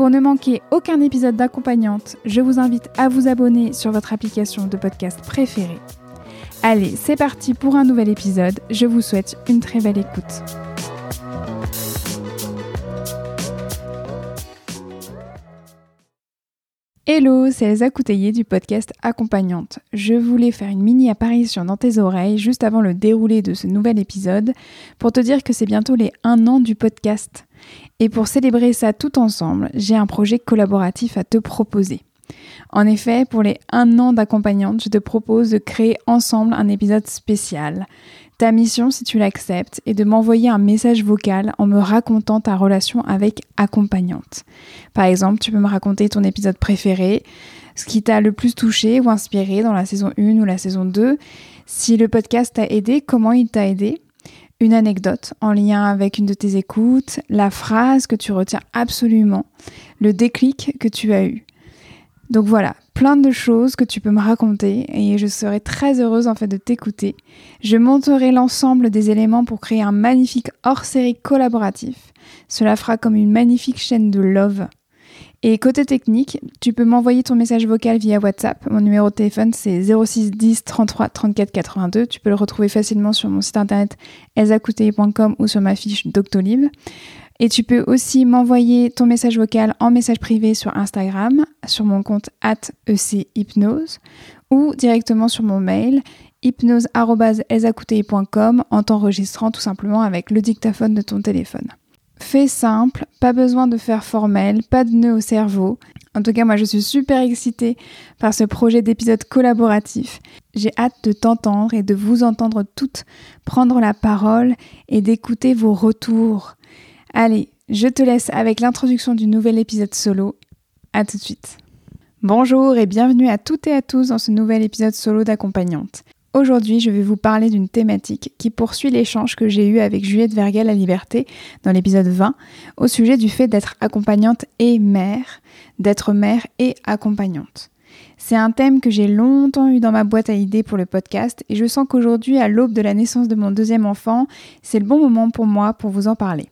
Pour ne manquer aucun épisode d'accompagnante, je vous invite à vous abonner sur votre application de podcast préférée. Allez, c'est parti pour un nouvel épisode. Je vous souhaite une très belle écoute. Hello, c'est Elsa Couteillé du podcast Accompagnante. Je voulais faire une mini apparition dans tes oreilles juste avant le déroulé de ce nouvel épisode pour te dire que c'est bientôt les 1 an du podcast. Et pour célébrer ça tout ensemble, j'ai un projet collaboratif à te proposer. En effet, pour les 1 an d'accompagnante, je te propose de créer ensemble un épisode spécial. Ta mission, si tu l'acceptes, est de m'envoyer un message vocal en me racontant ta relation avec accompagnante. Par exemple, tu peux me raconter ton épisode préféré, ce qui t'a le plus touché ou inspiré dans la saison 1 ou la saison 2, si le podcast t'a aidé, comment il t'a aidé, une anecdote en lien avec une de tes écoutes, la phrase que tu retiens absolument, le déclic que tu as eu. Donc voilà, plein de choses que tu peux me raconter et je serai très heureuse en fait de t'écouter. Je monterai l'ensemble des éléments pour créer un magnifique hors-série collaboratif. Cela fera comme une magnifique chaîne de love. Et côté technique, tu peux m'envoyer ton message vocal via WhatsApp. Mon numéro de téléphone c'est 06 10 33 34 82. Tu peux le retrouver facilement sur mon site internet elzacouteille.com ou sur ma fiche Doctolib. Et tu peux aussi m'envoyer ton message vocal en message privé sur Instagram, sur mon compte @echypnose ou directement sur mon mail hypnose.elzacouteille.com en t'enregistrant tout simplement avec le dictaphone de ton téléphone. Fais simple, pas besoin de faire formel, pas de nœud au cerveau. En tout cas, moi je suis super excitée par ce projet d'épisode collaboratif. J'ai hâte de t'entendre et de vous entendre toutes prendre la parole et d'écouter vos retours. Allez, je te laisse avec l'introduction du nouvel épisode solo. À tout de suite. Bonjour et bienvenue à toutes et à tous dans ce nouvel épisode solo d'accompagnante. Aujourd'hui, je vais vous parler d'une thématique qui poursuit l'échange que j'ai eu avec Juliette Vergel à Liberté dans l'épisode 20 au sujet du fait d'être accompagnante et mère, d'être mère et accompagnante. C'est un thème que j'ai longtemps eu dans ma boîte à idées pour le podcast et je sens qu'aujourd'hui, à l'aube de la naissance de mon deuxième enfant, c'est le bon moment pour moi pour vous en parler.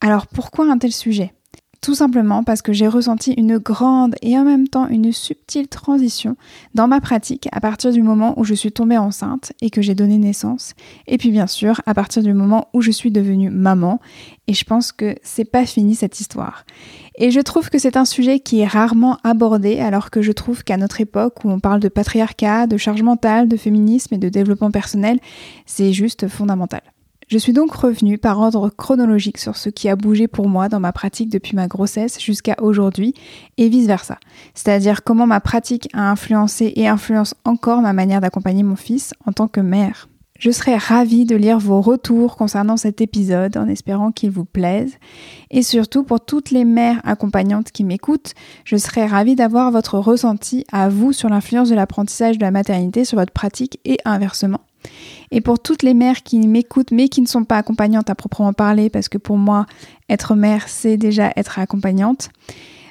Alors pourquoi un tel sujet? Tout simplement parce que j'ai ressenti une grande et en même temps une subtile transition dans ma pratique à partir du moment où je suis tombée enceinte et que j'ai donné naissance. Et puis bien sûr, à partir du moment où je suis devenue maman. Et je pense que c'est pas fini cette histoire. Et je trouve que c'est un sujet qui est rarement abordé alors que je trouve qu'à notre époque où on parle de patriarcat, de charge mentale, de féminisme et de développement personnel, c'est juste fondamental. Je suis donc revenue par ordre chronologique sur ce qui a bougé pour moi dans ma pratique depuis ma grossesse jusqu'à aujourd'hui et vice-versa. C'est-à-dire comment ma pratique a influencé et influence encore ma manière d'accompagner mon fils en tant que mère. Je serais ravie de lire vos retours concernant cet épisode en espérant qu'il vous plaise. Et surtout pour toutes les mères accompagnantes qui m'écoutent, je serais ravie d'avoir votre ressenti à vous sur l'influence de l'apprentissage de la maternité sur votre pratique et inversement. Et pour toutes les mères qui m'écoutent mais qui ne sont pas accompagnantes à proprement parler, parce que pour moi, être mère, c'est déjà être accompagnante,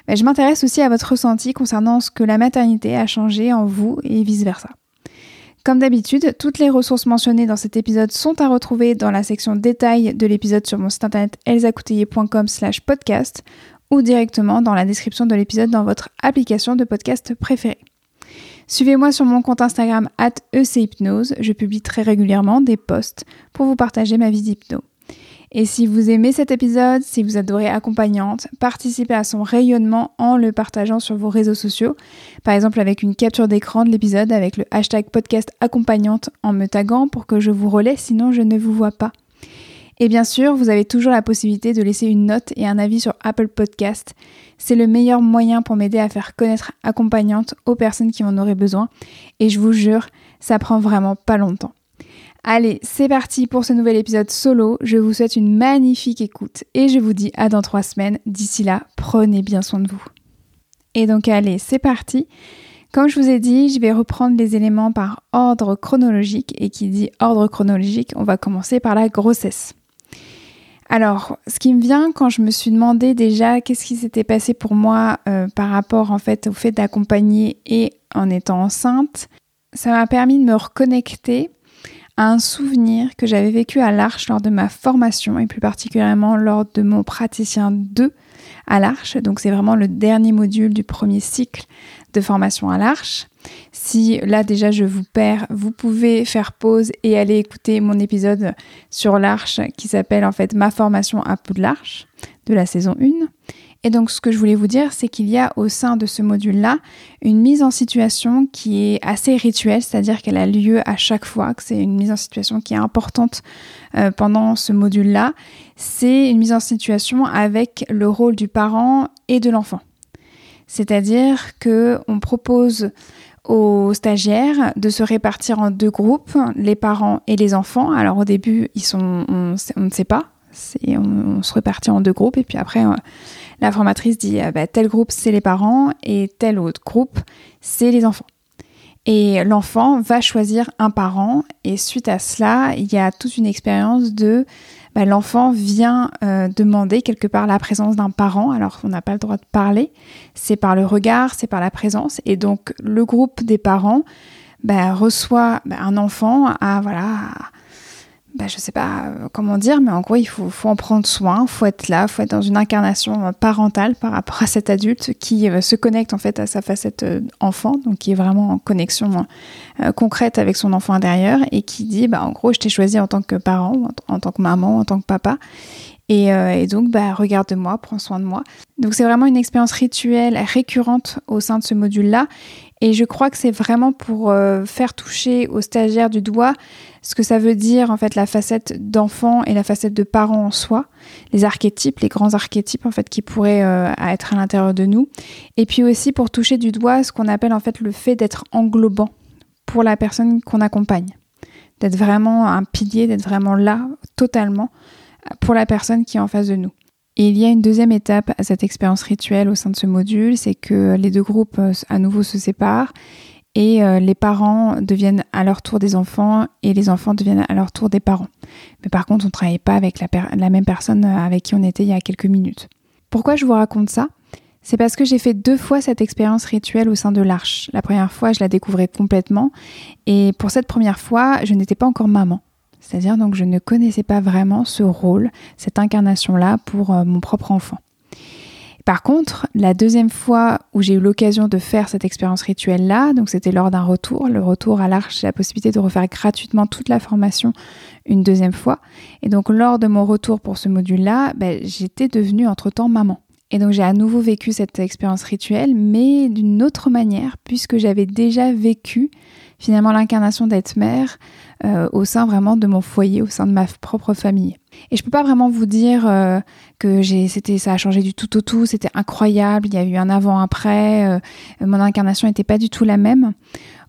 ben, je m'intéresse aussi à votre ressenti concernant ce que la maternité a changé en vous et vice-versa. Comme d'habitude, toutes les ressources mentionnées dans cet épisode sont à retrouver dans la section détails de l'épisode sur mon site internet elsacouteiller.com slash podcast ou directement dans la description de l'épisode dans votre application de podcast préférée. Suivez-moi sur mon compte Instagram at echypnose. Je publie très régulièrement des posts pour vous partager ma vie d'hypno. Et si vous aimez cet épisode, si vous adorez Accompagnante, participez à son rayonnement en le partageant sur vos réseaux sociaux. Par exemple avec une capture d'écran de l'épisode avec le hashtag podcast accompagnante en me taguant pour que je vous relaie, sinon je ne vous vois pas. Et bien sûr, vous avez toujours la possibilité de laisser une note et un avis sur Apple Podcast. C'est le meilleur moyen pour m'aider à faire connaître accompagnante aux personnes qui en auraient besoin. Et je vous jure, ça prend vraiment pas longtemps. Allez, c'est parti pour ce nouvel épisode solo. Je vous souhaite une magnifique écoute et je vous dis à dans trois semaines. D'ici là, prenez bien soin de vous. Et donc allez, c'est parti. Comme je vous ai dit, je vais reprendre les éléments par ordre chronologique et qui dit ordre chronologique, on va commencer par la grossesse. Alors, ce qui me vient quand je me suis demandé déjà qu'est-ce qui s'était passé pour moi euh, par rapport en fait au fait d'accompagner et en étant enceinte, ça m'a permis de me reconnecter à un souvenir que j'avais vécu à l'Arche lors de ma formation et plus particulièrement lors de mon praticien 2 à l'Arche. Donc c'est vraiment le dernier module du premier cycle de formation à l'Arche. Si là déjà je vous perds, vous pouvez faire pause et aller écouter mon épisode sur l'arche qui s'appelle en fait Ma formation à l'arche de la saison 1. Et donc ce que je voulais vous dire, c'est qu'il y a au sein de ce module-là une mise en situation qui est assez rituelle, c'est-à-dire qu'elle a lieu à chaque fois, que c'est une mise en situation qui est importante euh, pendant ce module-là. C'est une mise en situation avec le rôle du parent et de l'enfant. C'est-à-dire que on propose aux stagiaires de se répartir en deux groupes, les parents et les enfants. Alors au début, ils sont, on, ne sait pas, on, on, se répartit en deux groupes et puis après, euh, la formatrice dit euh, bah, tel groupe c'est les parents et tel autre groupe c'est les enfants. Et l'enfant va choisir un parent et suite à cela, il y a toute une expérience de bah, l'enfant vient euh, demander quelque part la présence d'un parent, alors on n'a pas le droit de parler, c'est par le regard, c'est par la présence, et donc le groupe des parents bah, reçoit bah, un enfant à voilà bah, je sais pas euh, comment dire, mais en gros, il faut, faut en prendre soin, faut être là, faut être dans une incarnation euh, parentale par rapport à cet adulte qui euh, se connecte en fait à sa facette enfant, donc qui est vraiment en connexion concrète avec son enfant intérieur et qui dit, bah, en gros, je t'ai choisi en tant que parent, en, tant que maman, en tant que papa. Et, et donc, bah, regarde-moi, prends soin de moi. Donc, c'est vraiment une expérience rituelle récurrente au sein de ce module-là. Et je crois que c'est vraiment pour faire toucher aux stagiaires du doigt ce que ça veut dire en fait la facette d'enfant et la facette de parent en soi, les archétypes, les grands archétypes en fait qui pourraient euh, être à l'intérieur de nous, et puis aussi pour toucher du doigt ce qu'on appelle en fait le fait d'être englobant pour la personne qu'on accompagne, d'être vraiment un pilier, d'être vraiment là totalement pour la personne qui est en face de nous. Et il y a une deuxième étape à cette expérience rituelle au sein de ce module, c'est que les deux groupes euh, à nouveau se séparent et euh, les parents deviennent à leur tour des enfants et les enfants deviennent à leur tour des parents. Mais par contre, on ne travaille pas avec la, même personne euh, avec qui on était il y a quelques minutes. Pourquoi je vous raconte ça? C'est parce que j'ai fait deux fois cette expérience rituelle au sein de l'Arche. La première fois, je la découvrais complètement et pour cette première fois, je n'étais pas encore maman. C'est-à-dire donc je ne connaissais pas vraiment ce rôle, cette incarnation-là pour euh, mon propre enfant. Par contre, la deuxième fois où j'ai eu l'occasion de faire cette expérience rituelle-là, donc c'était lors d'un retour, le retour à l'Arche, la possibilité de refaire gratuitement toute la formation une deuxième fois. Et donc lors de mon retour pour ce module-là, ben, j'étais devenue entre-temps maman. Et donc j'ai à nouveau vécu cette expérience rituelle, mais d'une autre manière, puisque j'avais déjà vécu finalement l'incarnation d'être mère euh, au sein vraiment de mon foyer, au sein de ma propre famille. Et je peux pas vraiment vous dire euh, que j'ai, c'était, ça a changé du tout au tout, c'était incroyable, il y a eu un avant-après, euh, mon incarnation n'était pas du tout la même.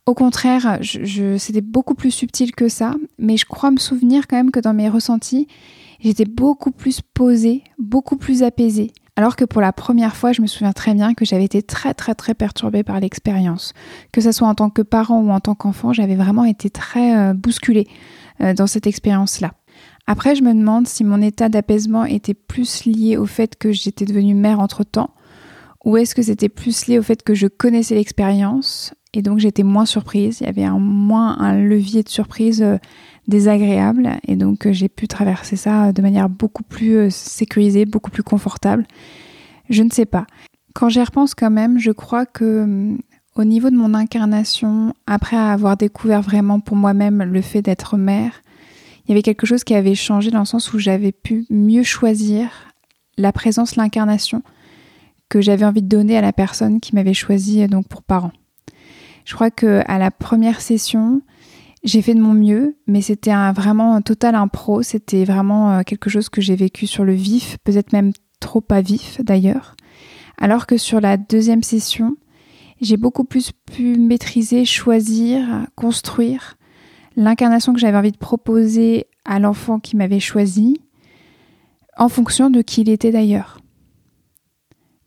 Au contraire, je, c'était beaucoup plus subtil que ça, mais je crois me souvenir quand même que dans mes ressentis, j'étais beaucoup plus posée, beaucoup plus apaisée. Alors que pour la première fois, je me souviens très bien que j'avais été très très très perturbée par l'expérience. Que ce soit en tant que parent ou en tant qu'enfant, j'avais vraiment été très euh, bousculée euh, dans cette expérience-là. Après, je me demande si mon état d'apaisement était plus lié au fait que j'étais devenue mère entre-temps, ou est-ce que c'était plus lié au fait que je connaissais l'expérience et donc j'étais moins surprise, il y avait moins un levier de surprise euh, désagréable et donc euh, j'ai pu traverser ça de manière beaucoup plus euh, sécurisée, beaucoup plus confortable. Je ne sais pas. Quand j'y repense quand même, je crois que hum, au niveau de mon incarnation, après avoir découvert vraiment pour moi-même le fait d'être mère, il y avait quelque chose qui avait changé dans le sens où j'avais pu mieux choisir la présence, l'incarnation que j'avais envie de donner à la personne qui m'avait choisi donc pour parent. Je crois que à la première session, j'ai fait de mon mieux, mais c'était vraiment un total impro. C'était vraiment euh, quelque chose que j'ai vécu sur le vif, peut-être même trop pas vif d'ailleurs. Alors que sur la deuxième session, j'ai beaucoup plus pu maîtriser, choisir, construire l'incarnation que j'avais envie de proposer à l'enfant qui m'avait choisi, en fonction de qui il était d'ailleurs.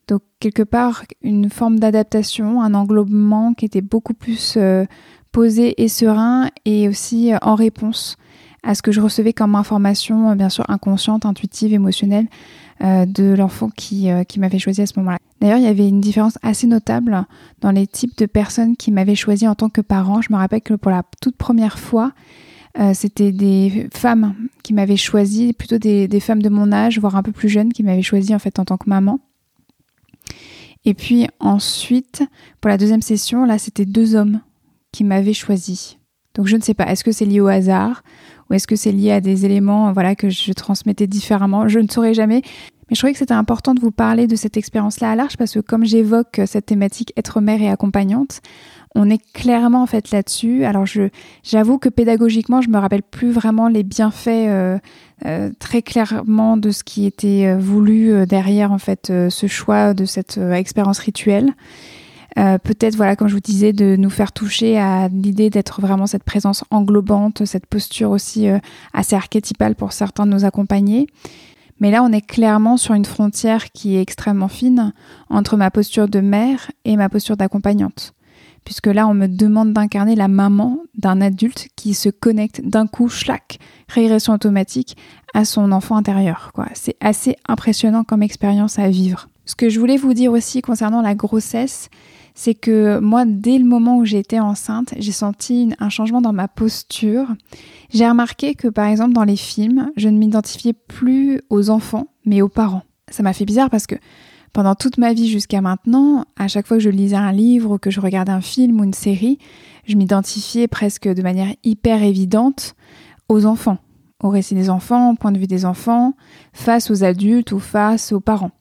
Donc quelque part, une forme d'adaptation, un englobement qui était beaucoup plus euh, posé et serein et aussi euh, en réponse à ce que je recevais comme information, euh, bien sûr inconsciente, intuitive, émotionnelle, de l'enfant qui, qui m'avait choisi à ce moment-là. D'ailleurs, il y avait une différence assez notable dans les types de personnes qui m'avaient choisi en tant que parent. Je me rappelle que pour la toute première fois, c'était des femmes qui m'avaient choisi, plutôt des, des, femmes de mon âge, voire un peu plus jeunes, qui m'avaient choisi en fait en tant que maman. Et puis ensuite, pour la deuxième session, là, c'était deux hommes qui m'avaient choisi. Donc je ne sais pas, est-ce que c'est lié au hasard ou est-ce que c'est lié à des éléments voilà, que je transmettais différemment? Je ne saurais jamais. Mais je trouvais que c'était important de vous parler de cette expérience-là à large parce que comme j'évoque cette thématique être mère et accompagnante, on est clairement en fait là-dessus. Alors je j'avoue que pédagogiquement, je me rappelle plus vraiment les bienfaits euh, euh, très clairement de ce qui était euh, voulu derrière en fait ce choix de cette expérience rituelle. Peut-être voilà comme je vous disais de nous faire toucher à l'idée d'être vraiment cette présence englobante, cette posture aussi assez archétypale pour certains de nos accompagnés. Mais là, on est clairement sur une frontière qui est extrêmement fine entre ma posture de mère et ma posture d'accompagnante puisque là, on me demande d'incarner la maman d'un adulte qui se connecte d'un coup, schlac, régression automatique, à son enfant intérieur. C'est assez impressionnant comme expérience à vivre. Ce que je voulais vous dire aussi concernant la grossesse, c'est que moi, dès le moment où été enceinte, j'ai senti un changement dans ma posture. J'ai remarqué que, par exemple, dans les films, je ne m'identifiais plus aux enfants, mais aux parents. Ça m'a fait bizarre parce que pendant toute ma vie jusqu'à maintenant, à chaque fois que je lisais un livre ou que je regardais un film ou une série, je m'identifiais presque de manière hyper évidente aux enfants, au récit des enfants, au point de vue des enfants, face aux adultes ou face aux parents.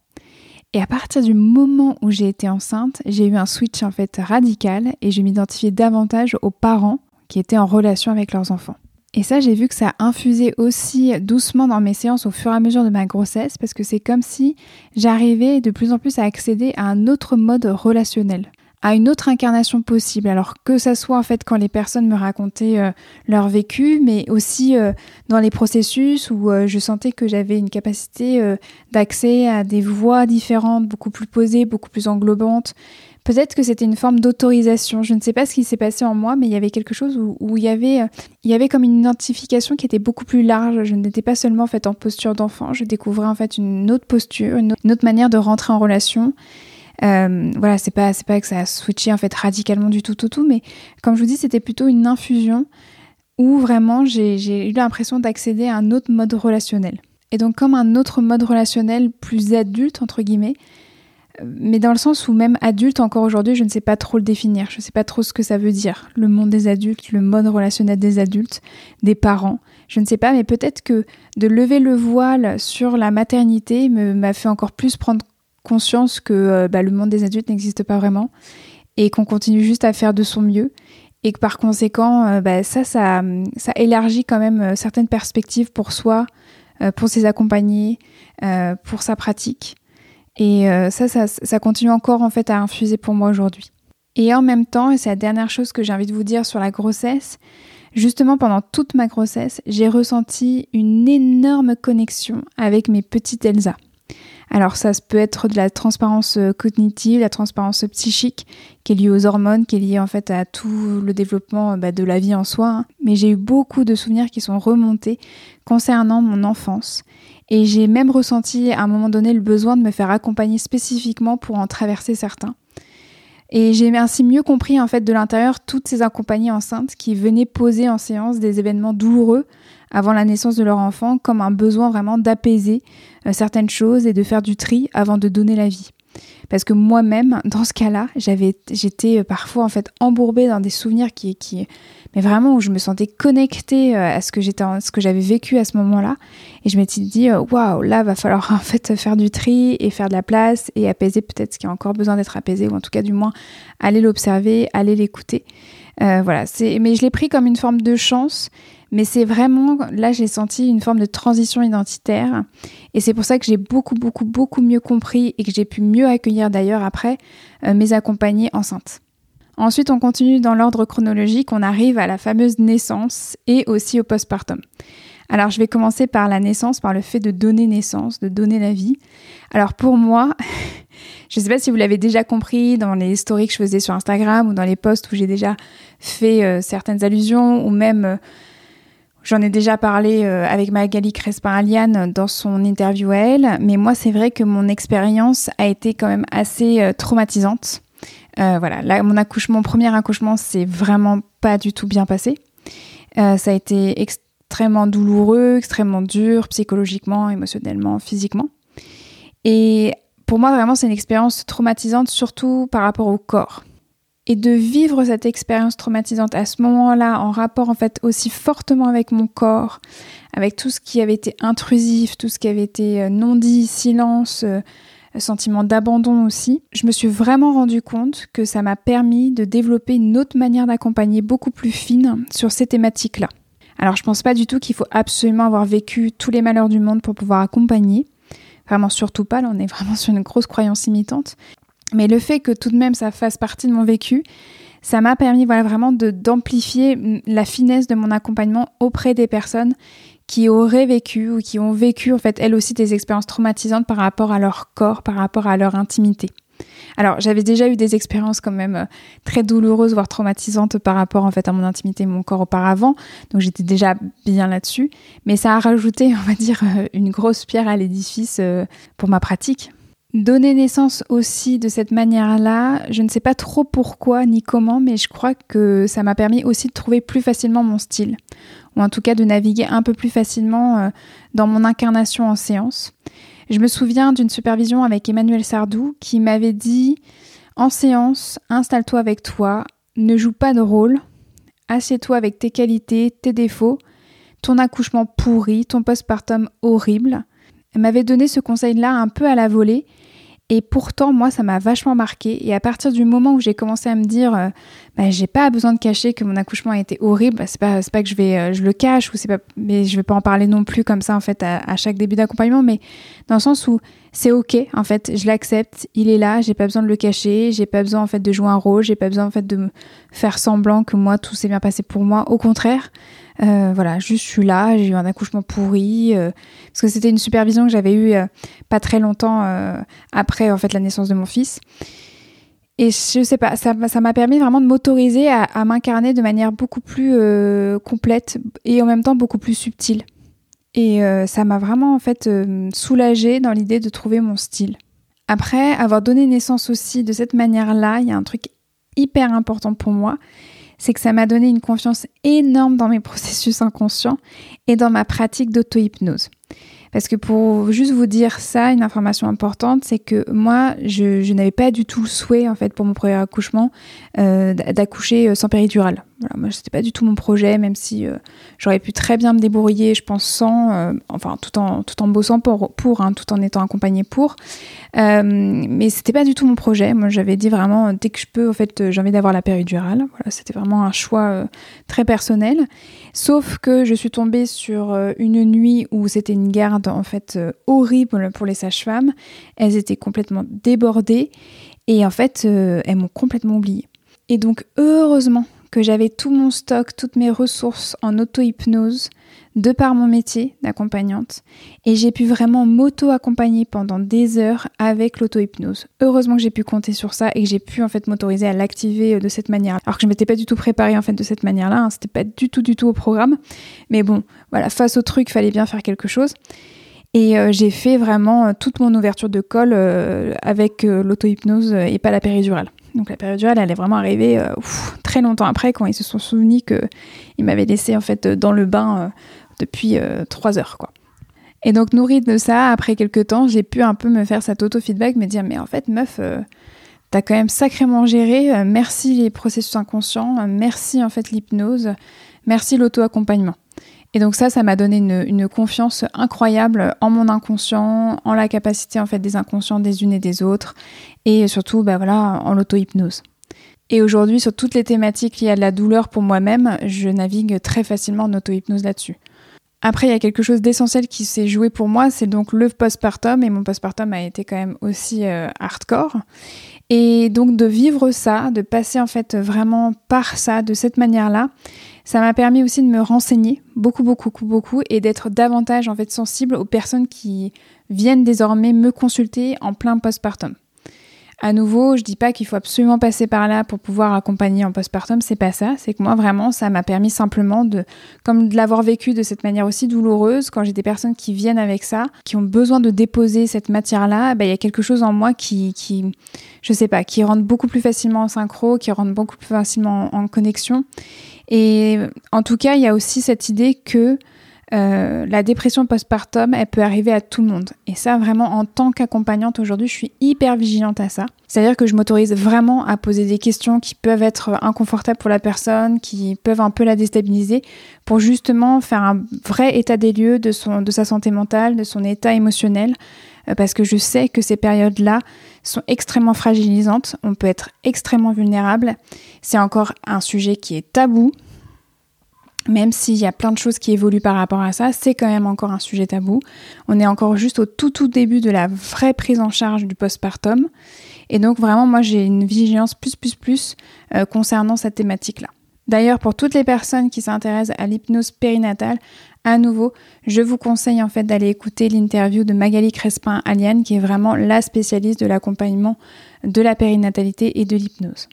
Et à partir du moment où j'ai été enceinte, j'ai eu un switch en fait radical et je m'identifiais davantage aux parents qui étaient en relation avec leurs enfants. Et ça, j'ai vu que ça infusait aussi doucement dans mes séances au fur et à mesure de ma grossesse, parce que c'est comme si j'arrivais de plus en plus à accéder à un autre mode relationnel à une autre incarnation possible. Alors que ça soit en fait quand les personnes me racontaient euh, leur vécu, mais aussi euh, dans les processus où euh, je sentais que j'avais une capacité d'accès à des voix différentes, beaucoup plus posées, beaucoup plus englobantes, Peut-être que c'était une forme d'autorisation. Je ne sais pas ce qui s'est passé en moi, mais il y avait quelque chose où, il, y avait, il y avait comme une identification qui était beaucoup plus large. Je n'étais pas seulement en fait en posture d'enfant, je découvrais en fait une autre posture, une autre manière de rentrer en relation. Euh, voilà, c'est pas pas que ça a switché en fait radicalement du tout tout tout, mais comme je vous dis, c'était plutôt une infusion où vraiment j'ai eu l'impression d'accéder à un autre mode relationnel. Et donc comme un autre mode relationnel plus adulte entre guillemets, mais dans le sens où même adulte, encore aujourd'hui, je ne sais pas trop le définir, je ne sais pas trop ce que ça veut dire, le monde des adultes, le mode relationnel des adultes, des parents, je ne sais pas, mais peut-être que de lever le voile sur la maternité m'a fait encore plus prendre conscience que euh, bah, le monde des adultes n'existe pas vraiment et qu'on continue juste à faire de son mieux et que par conséquent, euh, bah, ça, ça, ça, élargit quand même euh, certaines perspectives pour soi, pour ses accompagnés, pour sa pratique. Et ça, ça, ça, continue encore en fait à infuser pour moi aujourd'hui. Et en même temps, et c'est la dernière chose que j'ai envie de vous dire sur la grossesse, justement pendant toute ma grossesse, j'ai ressenti une énorme connexion avec mes petites Elsa. Alors ça peut être de la transparence euh, cognitive, la transparence psychique qui est liée aux hormones, qui est liée en fait à tout le développement bah, de la vie en soi. Hein. Mais j'ai eu beaucoup de souvenirs qui sont remontés concernant mon enfance. Et j'ai même ressenti à un moment donné le besoin de me faire accompagner spécifiquement pour en traverser certains. Et j'ai ainsi mieux compris en fait de l'intérieur toutes ces accompagnées enceintes qui venaient poser en séance des événements douloureux avant la naissance de leur enfant comme un besoin vraiment d'apaiser euh, certaines choses et de faire du tri avant de donner la vie. Parce que moi-même, dans ce cas-là, j'avais, j'étais euh, parfois en fait embourbée dans des souvenirs qui, mais vraiment où je me sentais connectée euh, à ce que j'étais, ce que j'avais vécu à ce moment-là. Et je m'étais dit, waouh, là va falloir en fait faire du tri et faire de la place et apaiser peut-être ce qui a encore besoin d'être apaisé, ou en tout cas du moins aller l'observer, aller l'écouter. voilà, c'est, mais je l'ai pris comme une forme de chance mais c'est vraiment, là j'ai senti une forme de transition identitaire. Et c'est pour ça que j'ai beaucoup, beaucoup, beaucoup mieux compris et que j'ai pu mieux accueillir d'ailleurs après euh, mes accompagnés enceintes. Ensuite, on continue dans l'ordre chronologique, on arrive à la fameuse naissance et aussi au postpartum. Alors, je vais commencer par la naissance, par le fait de donner naissance, de donner la vie. Alors, pour moi, je ne sais pas si vous l'avez déjà compris dans les stories que je faisais sur Instagram ou dans les posts où j'ai déjà fait euh, certaines allusions ou même euh, J'en ai déjà parlé euh, avec Magali Crespin-Aliane dans son interview à elle, mais moi c'est vrai que mon expérience a été quand même assez euh, traumatisante. Euh, voilà, là mon accouchement, premier accouchement, c'est vraiment pas du tout bien passé. ça a été extrêmement douloureux, extrêmement dur, psychologiquement, émotionnellement, physiquement. Et pour moi vraiment c'est une expérience traumatisante, surtout par rapport au corps et de vivre cette expérience traumatisante à ce moment-là en rapport en fait aussi fortement avec mon corps, avec tout ce qui avait été intrusif, tout ce qui avait été euh, non dit, silence, euh, sentiment d'abandon aussi, je me suis vraiment rendu compte que ça m'a permis de développer une autre manière d'accompagner beaucoup plus fine sur ces thématiques-là. Alors je pense pas du tout qu'il faut absolument avoir vécu tous les malheurs du monde pour pouvoir accompagner. Vraiment surtout pas, là on est vraiment sur une grosse croyance imitante. Mais le fait que tout de même ça fasse partie de mon vécu, ça m'a permis voilà, vraiment d'amplifier la finesse de mon accompagnement auprès des personnes qui auraient vécu ou qui ont vécu en fait elles aussi des expériences traumatisantes par rapport à leur corps, par rapport à leur intimité. Alors j'avais déjà eu des expériences quand même euh, très douloureuses, voire traumatisantes par rapport en fait à mon intimité et mon corps auparavant, donc j'étais déjà bien là-dessus, mais ça a rajouté on va dire euh, une grosse pierre à l'édifice euh, pour ma pratique. Donner naissance aussi de cette manière-là, je ne sais pas trop pourquoi ni comment, mais je crois que ça m'a permis aussi de trouver plus facilement mon style, ou en tout cas de naviguer un peu plus facilement euh, dans mon incarnation en séance. Je me souviens d'une supervision avec Emmanuel Sardou qui m'avait dit en séance, installe-toi avec toi, ne joue pas de rôle, assieds-toi avec tes qualités, tes défauts, ton accouchement pourri, ton postpartum horrible. Elle m'avait donné ce conseil-là un peu à la volée et pourtant, moi, ça m'a vachement marqué. Et à partir du moment où j'ai commencé à me dire, euh, bah, j'ai pas besoin de cacher que mon accouchement a été horrible, bah, c'est pas, pas que je vais, euh, je le cache ou pas, mais je vais pas en parler non plus comme ça en fait à, à chaque début d'accompagnement, mais dans le sens où c'est ok en fait, je l'accepte, il est là, j'ai pas besoin de le cacher, j'ai pas besoin en fait de jouer un rôle, j'ai pas besoin en fait de me faire semblant que moi tout s'est bien passé pour moi. Au contraire, euh, voilà, juste je suis là, j'ai eu un accouchement pourri, euh, parce que c'était une supervision que j'avais eue euh, pas très longtemps après en fait la naissance de mon fils. Et je sais pas, ça m'a permis vraiment de m'autoriser à, m'incarner de manière beaucoup plus complète et en même temps beaucoup plus subtile. Et ça m'a vraiment en fait soulagée dans l'idée de trouver mon style. Après avoir donné naissance aussi de cette manière-là, il y a un truc hyper important pour moi, c'est que ça m'a donné une confiance énorme dans mes processus inconscients et dans ma pratique d'auto-hypnose. Parce que pour juste vous dire ça, une information importante, c'est que moi, je, n'avais pas du tout le souhait, en fait, pour mon premier accouchement, euh, d'accoucher euh, sans péridurale. Voilà, moi, c'était pas du tout mon projet, même si euh, j'aurais pu très bien me débrouiller, je pense, sans, euh, enfin, tout en, tout en bossant pour, hein, tout en étant accompagnée pour. Euh, mais c'était pas du tout mon projet. Moi, j'avais dit vraiment, dès que je peux, en fait, j'ai envie d'avoir la péridurale. Voilà, c'était vraiment un choix très personnel. Sauf que je suis tombée sur une nuit où c'était une garde, en fait, horrible pour les sages-femmes. Elles étaient complètement débordées. Et en fait, elles m'ont complètement oubliée. Et donc, heureusement que j'avais tout mon stock, toutes mes ressources en auto-hypnose de par mon métier d'accompagnante et j'ai pu vraiment m'auto-accompagner pendant des heures avec l'auto-hypnose. Heureusement que j'ai pu compter sur ça et que j'ai pu en fait m'autoriser à l'activer euh, de cette manière. Alors que je m'étais pas du tout préparée en fait de cette manière-là, hein. c'était pas du tout du tout au programme. Mais bon, voilà, face au truc, fallait bien faire quelque chose. Et euh, j'ai fait vraiment euh, toute mon ouverture de col avec l'auto-hypnose et pas la péridurale. Donc la péridurale, elle est vraiment arrivée euh, très longtemps après, quand ils se sont souvenus qu'ils m'avaient laissé en fait dans le bain euh, depuis euh, trois heures, quoi. Et donc nourrie de ça, après quelques temps, j'ai pu un peu me faire cet auto-feedback, me dire mais en fait meuf, t'as quand même sacrément géré. merci les processus inconscients, merci en fait l'hypnose, merci l'auto-accompagnement. Et donc ça, ça m'a donné une, confiance incroyable en mon inconscient, en la capacité en fait des inconscients des unes et des autres, et surtout, bah voilà, en l'auto-hypnose. Et aujourd'hui, sur toutes les thématiques liées à de la douleur pour moi-même, je navigue très facilement en auto-hypnose là-dessus. Après, il y a quelque chose d'essentiel qui s'est joué pour moi, c'est donc le postpartum, et mon postpartum a été quand même aussi euh, hardcore. Et donc de vivre ça, de passer en fait vraiment par ça, de cette manière-là, ça m'a permis aussi de me renseigner beaucoup, beaucoup, beaucoup, et d'être davantage en fait sensible aux personnes qui viennent désormais me consulter en plein postpartum. À nouveau, je dis pas qu'il faut absolument passer par là pour pouvoir accompagner en postpartum, c'est pas ça. C'est que moi vraiment, ça m'a permis simplement de, comme de l'avoir vécu de cette manière aussi douloureuse, quand j'ai des personnes qui viennent avec ça, qui ont besoin de déposer cette matière-là, ben, il y a quelque chose en moi qui, qui, je sais pas, qui rentre beaucoup plus facilement en synchro, qui rentre beaucoup plus facilement en connexion. Et en tout cas, il y a aussi cette idée que euh, la dépression postpartum, elle peut arriver à tout le monde. Et ça, vraiment, en tant qu'accompagnante aujourd'hui, je suis hyper vigilante à ça. C'est-à-dire que je m'autorise vraiment à poser des questions qui peuvent être inconfortables pour la personne, qui peuvent un peu la déstabiliser, pour justement faire un vrai état des lieux de, sa santé mentale, de son état émotionnel, parce que je sais que ces périodes-là sont extrêmement fragilisantes, on peut être extrêmement vulnérable. C'est encore un sujet qui est tabou, même s'il y a plein de choses qui évoluent par rapport à ça, c'est quand même encore un sujet tabou. On est encore juste au tout tout début de la vraie prise en charge du postpartum. Et donc vraiment, moi, j'ai une vigilance plus plus plus euh, concernant cette thématique-là. D'ailleurs, pour toutes les personnes qui s'intéressent à l'hypnose périnatale, à nouveau, je vous conseille en fait d'aller écouter l'interview de Magali Crespin-Aliane, qui est vraiment la spécialiste de l'accompagnement de la périnatalité et de l'hypnose.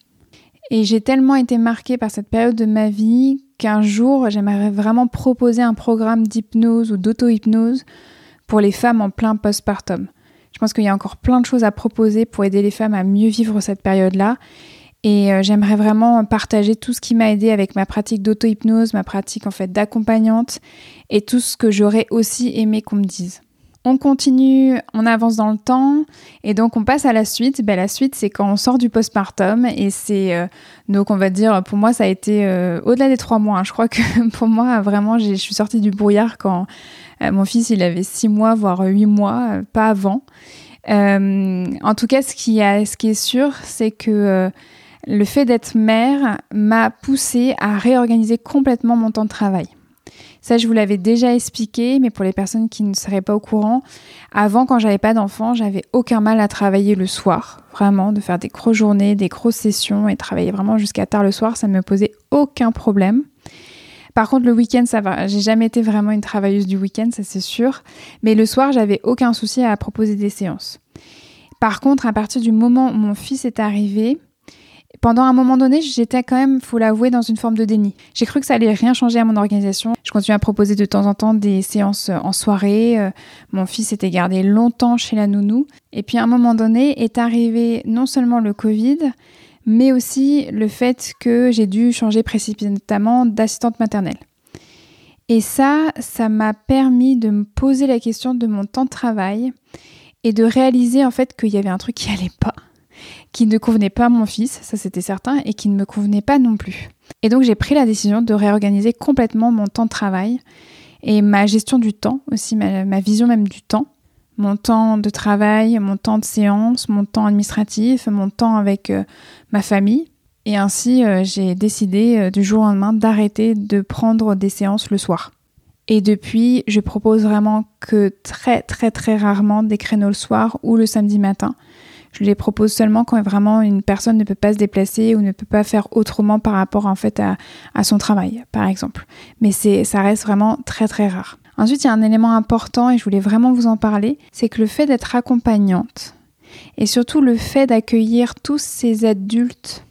Et j'ai tellement été marquée par cette période de ma vie qu'un jour, j'aimerais vraiment proposer un programme d'hypnose ou d'auto-hypnose pour les femmes en plein postpartum. Je pense qu'il y a encore plein de choses à proposer pour aider les femmes à mieux vivre cette période-là. Et euh, j'aimerais vraiment partager tout ce qui m'a aidé avec ma pratique d'auto-hypnose, ma pratique en fait d'accompagnante et tout ce que j'aurais aussi aimé qu'on me dise. On continue, on avance dans le temps et donc on passe à la suite. Ben, la suite, c'est quand on sort du postpartum et c'est euh, donc on va dire pour moi ça a été euh, au-delà des trois mois. Hein. Je crois que pour moi vraiment je suis sortie du brouillard quand mon fils il avait six mois voire huit mois, pas avant. en tout cas, ce qui, a, ce qui est sûr, c'est que le fait d'être mère m'a poussée à réorganiser complètement mon temps de travail. Ça, je vous l'avais déjà expliqué, mais pour les personnes qui ne seraient pas au courant, avant, quand j'avais pas d'enfant, j'avais aucun mal à travailler le soir. Vraiment, de faire des grosses journées, des grosses sessions et travailler vraiment jusqu'à tard le soir, ça ne me posait aucun problème. Par contre, le week-end, ça va. J'ai jamais été vraiment une travailleuse du week-end, ça c'est sûr. Mais le soir, j'avais aucun souci à proposer des séances. Par contre, à partir du moment où mon fils est arrivé, pendant un moment donné, j'étais quand même, faut l'avouer, dans une forme de déni. J'ai cru que ça allait rien changer à mon organisation. Je continuais à proposer de temps en temps des séances euh, en soirée. Euh, mon fils était gardé longtemps chez la nounou. Et puis à un moment donné est arrivé non seulement le Covid, mais aussi le fait que j'ai dû changer précipitamment d'assistante maternelle. Et ça, ça m'a permis de me poser la question de mon temps de travail et de réaliser en fait qu'il y avait un truc qui allait pas, qui ne convenait pas à mon fils, ça c'était certain, et qui ne me convenait pas non plus. Et donc j'ai pris la décision de réorganiser complètement mon temps de travail et ma gestion du temps aussi, ma, vision même du temps. Mon temps de travail, mon temps de séance, mon temps administratif, mon temps avec euh, ma famille. Et ainsi, euh, j'ai décidé euh, du jour au lendemain d'arrêter de prendre des séances le soir. Et depuis, je propose vraiment que très très très rarement des créneaux le soir ou le samedi matin. Je les propose seulement quand vraiment une personne ne peut pas se déplacer ou ne peut pas faire autrement par rapport en fait à, son travail, par exemple. Mais c'est, ça reste vraiment très très rare. Ensuite, il y a un élément important et je voulais vraiment vous en parler, c'est que le fait d'être accompagnante et surtout le fait d'accueillir tous ces adultes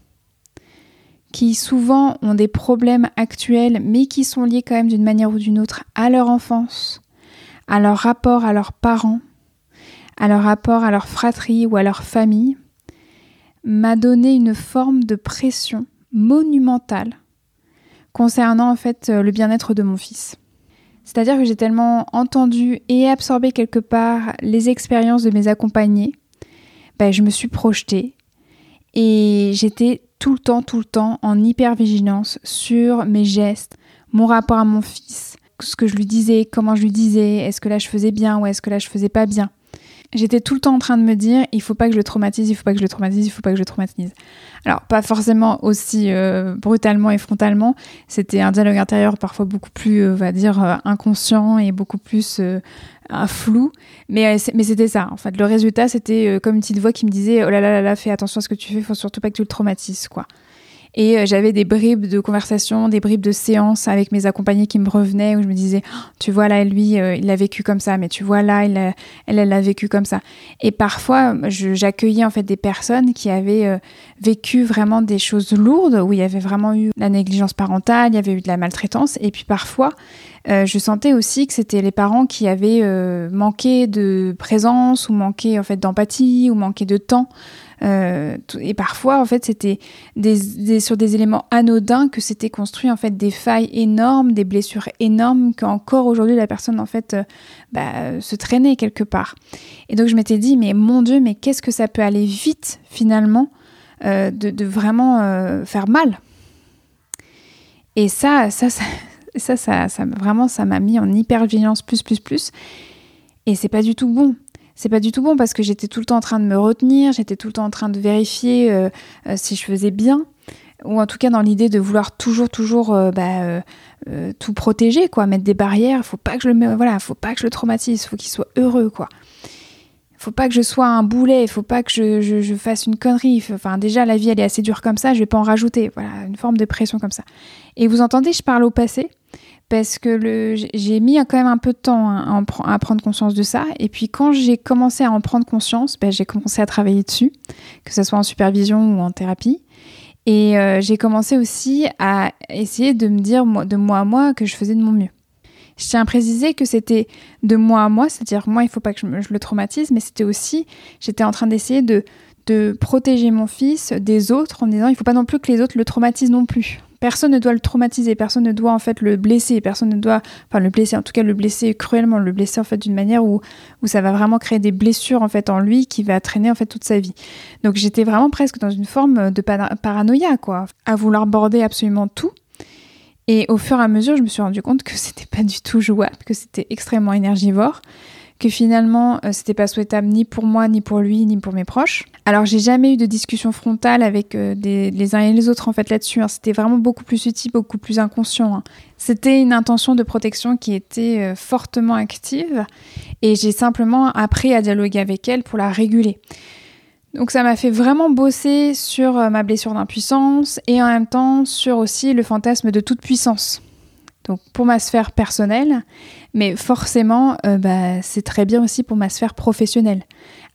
qui souvent ont des problèmes actuels mais qui sont liés quand même d'une manière ou d'une autre à leur enfance, à leur rapport à leurs parents, à leur rapport à leur fratrie ou à leur famille, m'a donné une forme de pression monumentale concernant en fait euh, le bien-être de mon fils. C'est-à-dire que j'ai tellement entendu et absorbé quelque part les expériences de mes accompagnés, ben, je me suis projetée et j'étais tout le temps, tout le temps en hyper-vigilance sur mes gestes, mon rapport à mon fils, ce que je lui disais, comment je lui disais, est-ce que là je faisais bien ou est-ce que là je faisais pas bien. J'étais tout le temps en train de me dire il faut pas que je le traumatise, il faut pas que je le traumatise, il faut pas que je le traumatise. Alors pas forcément aussi euh, brutalement et frontalement, c'était un dialogue intérieur parfois beaucoup plus, euh, on va dire, euh, inconscient et beaucoup plus flou, mais, mais c'était ça. En fait, le résultat c'était comme une petite voix qui me disait oh là là là là, fais attention à ce que tu fais, faut surtout pas que tu le traumatises, quoi. Et euh, j'avais des bribes de conversation, des bribes de séances avec mes accompagnés qui me revenaient où je me disais, oh, tu vois là, lui, euh, il l'a vécu comme ça, mais tu vois là, il elle, elle l'a vécu comme ça. Et parfois, j'accueillais en fait des personnes qui avaient euh, vécu vraiment des choses lourdes, où il y avait vraiment eu la négligence parentale, il y avait eu de la maltraitance. Et puis parfois, je sentais aussi que c'était les parents qui avaient manqué de présence ou manqué en fait d'empathie ou manqué de temps. Euh, et parfois, en fait, c'était des, sur des éléments anodins que c'était construit en fait des failles énormes, des blessures énormes qu'encore aujourd'hui la personne en fait euh, bah, se traînait quelque part. Et donc je m'étais dit, mais mon Dieu, mais qu'est-ce que ça peut aller vite finalement euh, de, vraiment faire mal? Et ça, ça, ça, ça, ça, ça, vraiment, ça m'a mis en hypervigilance plus, plus, plus. Et c'est pas du tout bon c'est pas du tout bon parce que j'étais tout le temps en train de me retenir, j'étais tout le temps en train de vérifier euh, euh, si je faisais bien, ou en tout cas dans l'idée de vouloir toujours, toujours euh, bah, tout protéger, quoi, mettre des barrières. Faut pas que je le, voilà, faut pas que je le traumatise, faut qu'il soit heureux, quoi. Faut pas que je sois un boulet, faut pas que je, je, fasse une connerie. Enfin, déjà, la vie, elle est assez dure comme ça, je vais pas en rajouter. Voilà, une forme de pression comme ça. Et vous entendez, je parle au passé parce que j'ai mis quand même un peu de temps hein, à, prendre conscience de ça. Et puis quand j'ai commencé à en prendre conscience, ben, j'ai commencé à travailler dessus, que ce soit en supervision ou en thérapie. Et euh, j'ai commencé aussi à essayer de me dire de moi à moi que je faisais de mon mieux. Je tiens à préciser que c'était de moi à moi, c'est-à-dire moi, il ne faut pas que je, le traumatise, mais c'était aussi, j'étais en train d'essayer de, de protéger mon fils des autres en disant il ne faut pas non plus que les autres le traumatisent non plus personne ne doit le traumatiser, personne ne doit en fait le blesser, personne ne doit, enfin le blesser, en tout cas le blesser cruellement, le blesser en fait d'une manière où, où ça va vraiment créer des blessures en fait en lui qui va traîner en fait toute sa vie. Donc j'étais vraiment presque dans une forme de paranoïa quoi, à vouloir border absolument tout. Et au fur et à mesure, je me suis rendu compte que c'était pas du tout jouable, que c'était extrêmement énergivore que finalement euh, c'était pas souhaitable ni pour moi, ni pour lui, ni pour mes proches. Alors j'ai jamais eu de discussion frontale avec euh, les uns et les autres en fait là-dessus. Hein. C'était vraiment beaucoup plus utile, beaucoup plus inconscient. Hein. C'était une intention de protection qui était euh, fortement active et j'ai simplement appris à dialoguer avec elle pour la réguler. Donc ça m'a fait vraiment bosser sur ma blessure d'impuissance et en même temps sur aussi le fantasme de toute puissance. Donc pour ma sphère personnelle, mais forcément, euh, bah, c'est très bien aussi pour ma sphère professionnelle,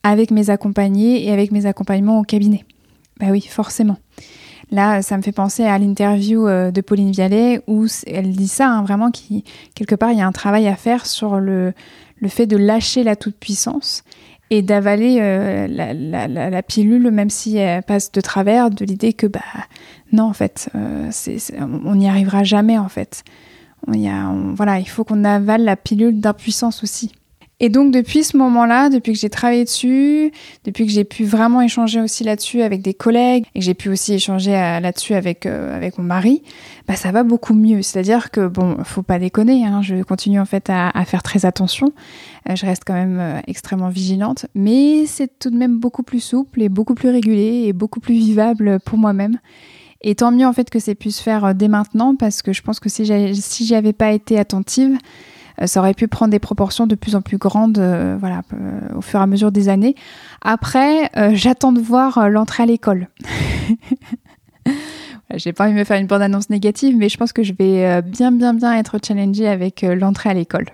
avec mes accompagnés et avec mes accompagnements au cabinet. Bah oui, forcément. Là, ça me fait penser à l'interview euh, de Pauline Vialet où elle dit ça, hein, vraiment, qui, quelque part, il y a un travail à faire sur le, fait de lâcher la toute-puissance et d'avaler euh, la, pilule, même si elle passe de travers, de l'idée que, bah, non, en fait, on n'y arrivera jamais, en fait voilà, il faut qu'on avale la pilule d'impuissance aussi. Et donc depuis ce moment-là, depuis que j'ai travaillé dessus, depuis que j'ai pu vraiment échanger aussi là-dessus avec des collègues et que j'ai pu aussi échanger euh, là-dessus avec euh, avec mon mari, bah ça va beaucoup mieux. C'est-à-dire que bon, faut pas déconner, hein, je continue en fait à, faire très attention. Euh, je reste quand même extrêmement vigilante, mais c'est tout de même beaucoup plus souple et beaucoup plus régulé et beaucoup plus vivable pour moi-même. Et tant mieux en fait que c'est pu se faire dès maintenant parce que je pense que si j'y avais pas été attentive, euh, ça aurait pu prendre des proportions de plus en plus grandes euh, voilà, euh, au fur et à mesure des années. Après, j'attends de voir l'entrée à l'école. J'ai pas envie de me faire une bande-annonce négative, mais je pense que je vais bien, bien, bien être challengée avec l'entrée à l'école.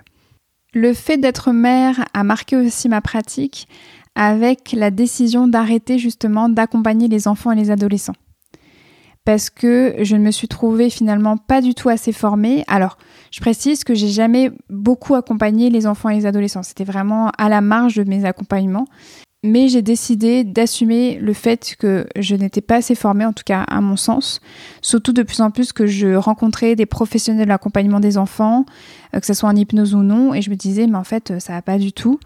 Le fait d'être mère a marqué aussi ma pratique avec la décision d'arrêter justement d'accompagner les enfants et les adolescents parce que je ne me suis trouvée finalement pas du tout assez formée. Alors, je précise que j'ai jamais beaucoup accompagné les enfants et les adolescents. C'était vraiment à la marge de mes accompagnements mais j'ai décidé d'assumer le fait que je n'étais pas assez formée, en tout cas à mon sens, surtout de plus en plus que je rencontrais des professionnels de l'accompagnement des enfants, euh, que ce soit en hypnose ou non, et je me disais, mais en fait, ça va pas du tout.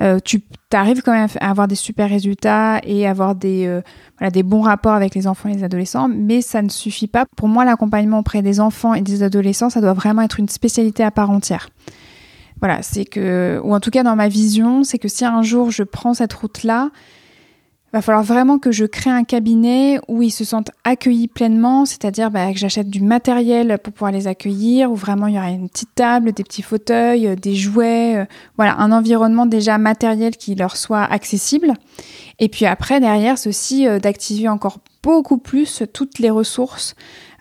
Euh, tu arrives quand même à avoir des super résultats et avoir des, euh, voilà, des bons rapports avec les enfants et les adolescents, mais ça ne suffit pas. Pour moi, l'accompagnement auprès des enfants et des adolescents, ça doit vraiment être une spécialité à part entière. Voilà, c'est que, ou en tout cas dans ma vision, c'est que si un jour je prends cette route-là, va falloir vraiment que je crée un cabinet où ils se sentent accueillis pleinement, c'est-à-dire bah, que j'achète du matériel pour pouvoir les accueillir, où vraiment il y aura une petite table, des petits fauteuils, euh, des jouets, euh, voilà, un environnement déjà matériel qui leur soit accessible. Et puis après, derrière, ceci euh, d'activer encore beaucoup plus toutes les ressources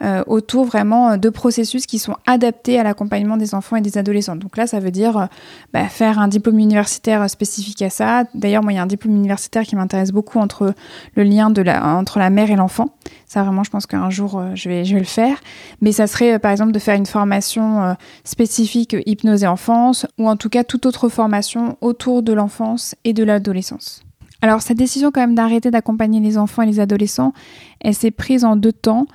euh, autour vraiment de processus qui sont adaptés à l'accompagnement des enfants et des adolescents. Donc là, ça veut dire euh, bah, faire un diplôme universitaire spécifique à ça. D'ailleurs, moi, il y a un diplôme universitaire qui m'intéresse beaucoup entre le lien de la, entre la mère et l'enfant. Ça, vraiment, je pense qu'un jour, euh, je, vais, je vais le faire. Mais ça serait, par exemple, de faire une formation spécifique hypnose et enfance, ou en tout cas toute autre formation autour de l'enfance et de l'adolescence. Alors cette décision quand même d'arrêter d'accompagner les enfants et les adolescents, elle s'est prise en deux temps.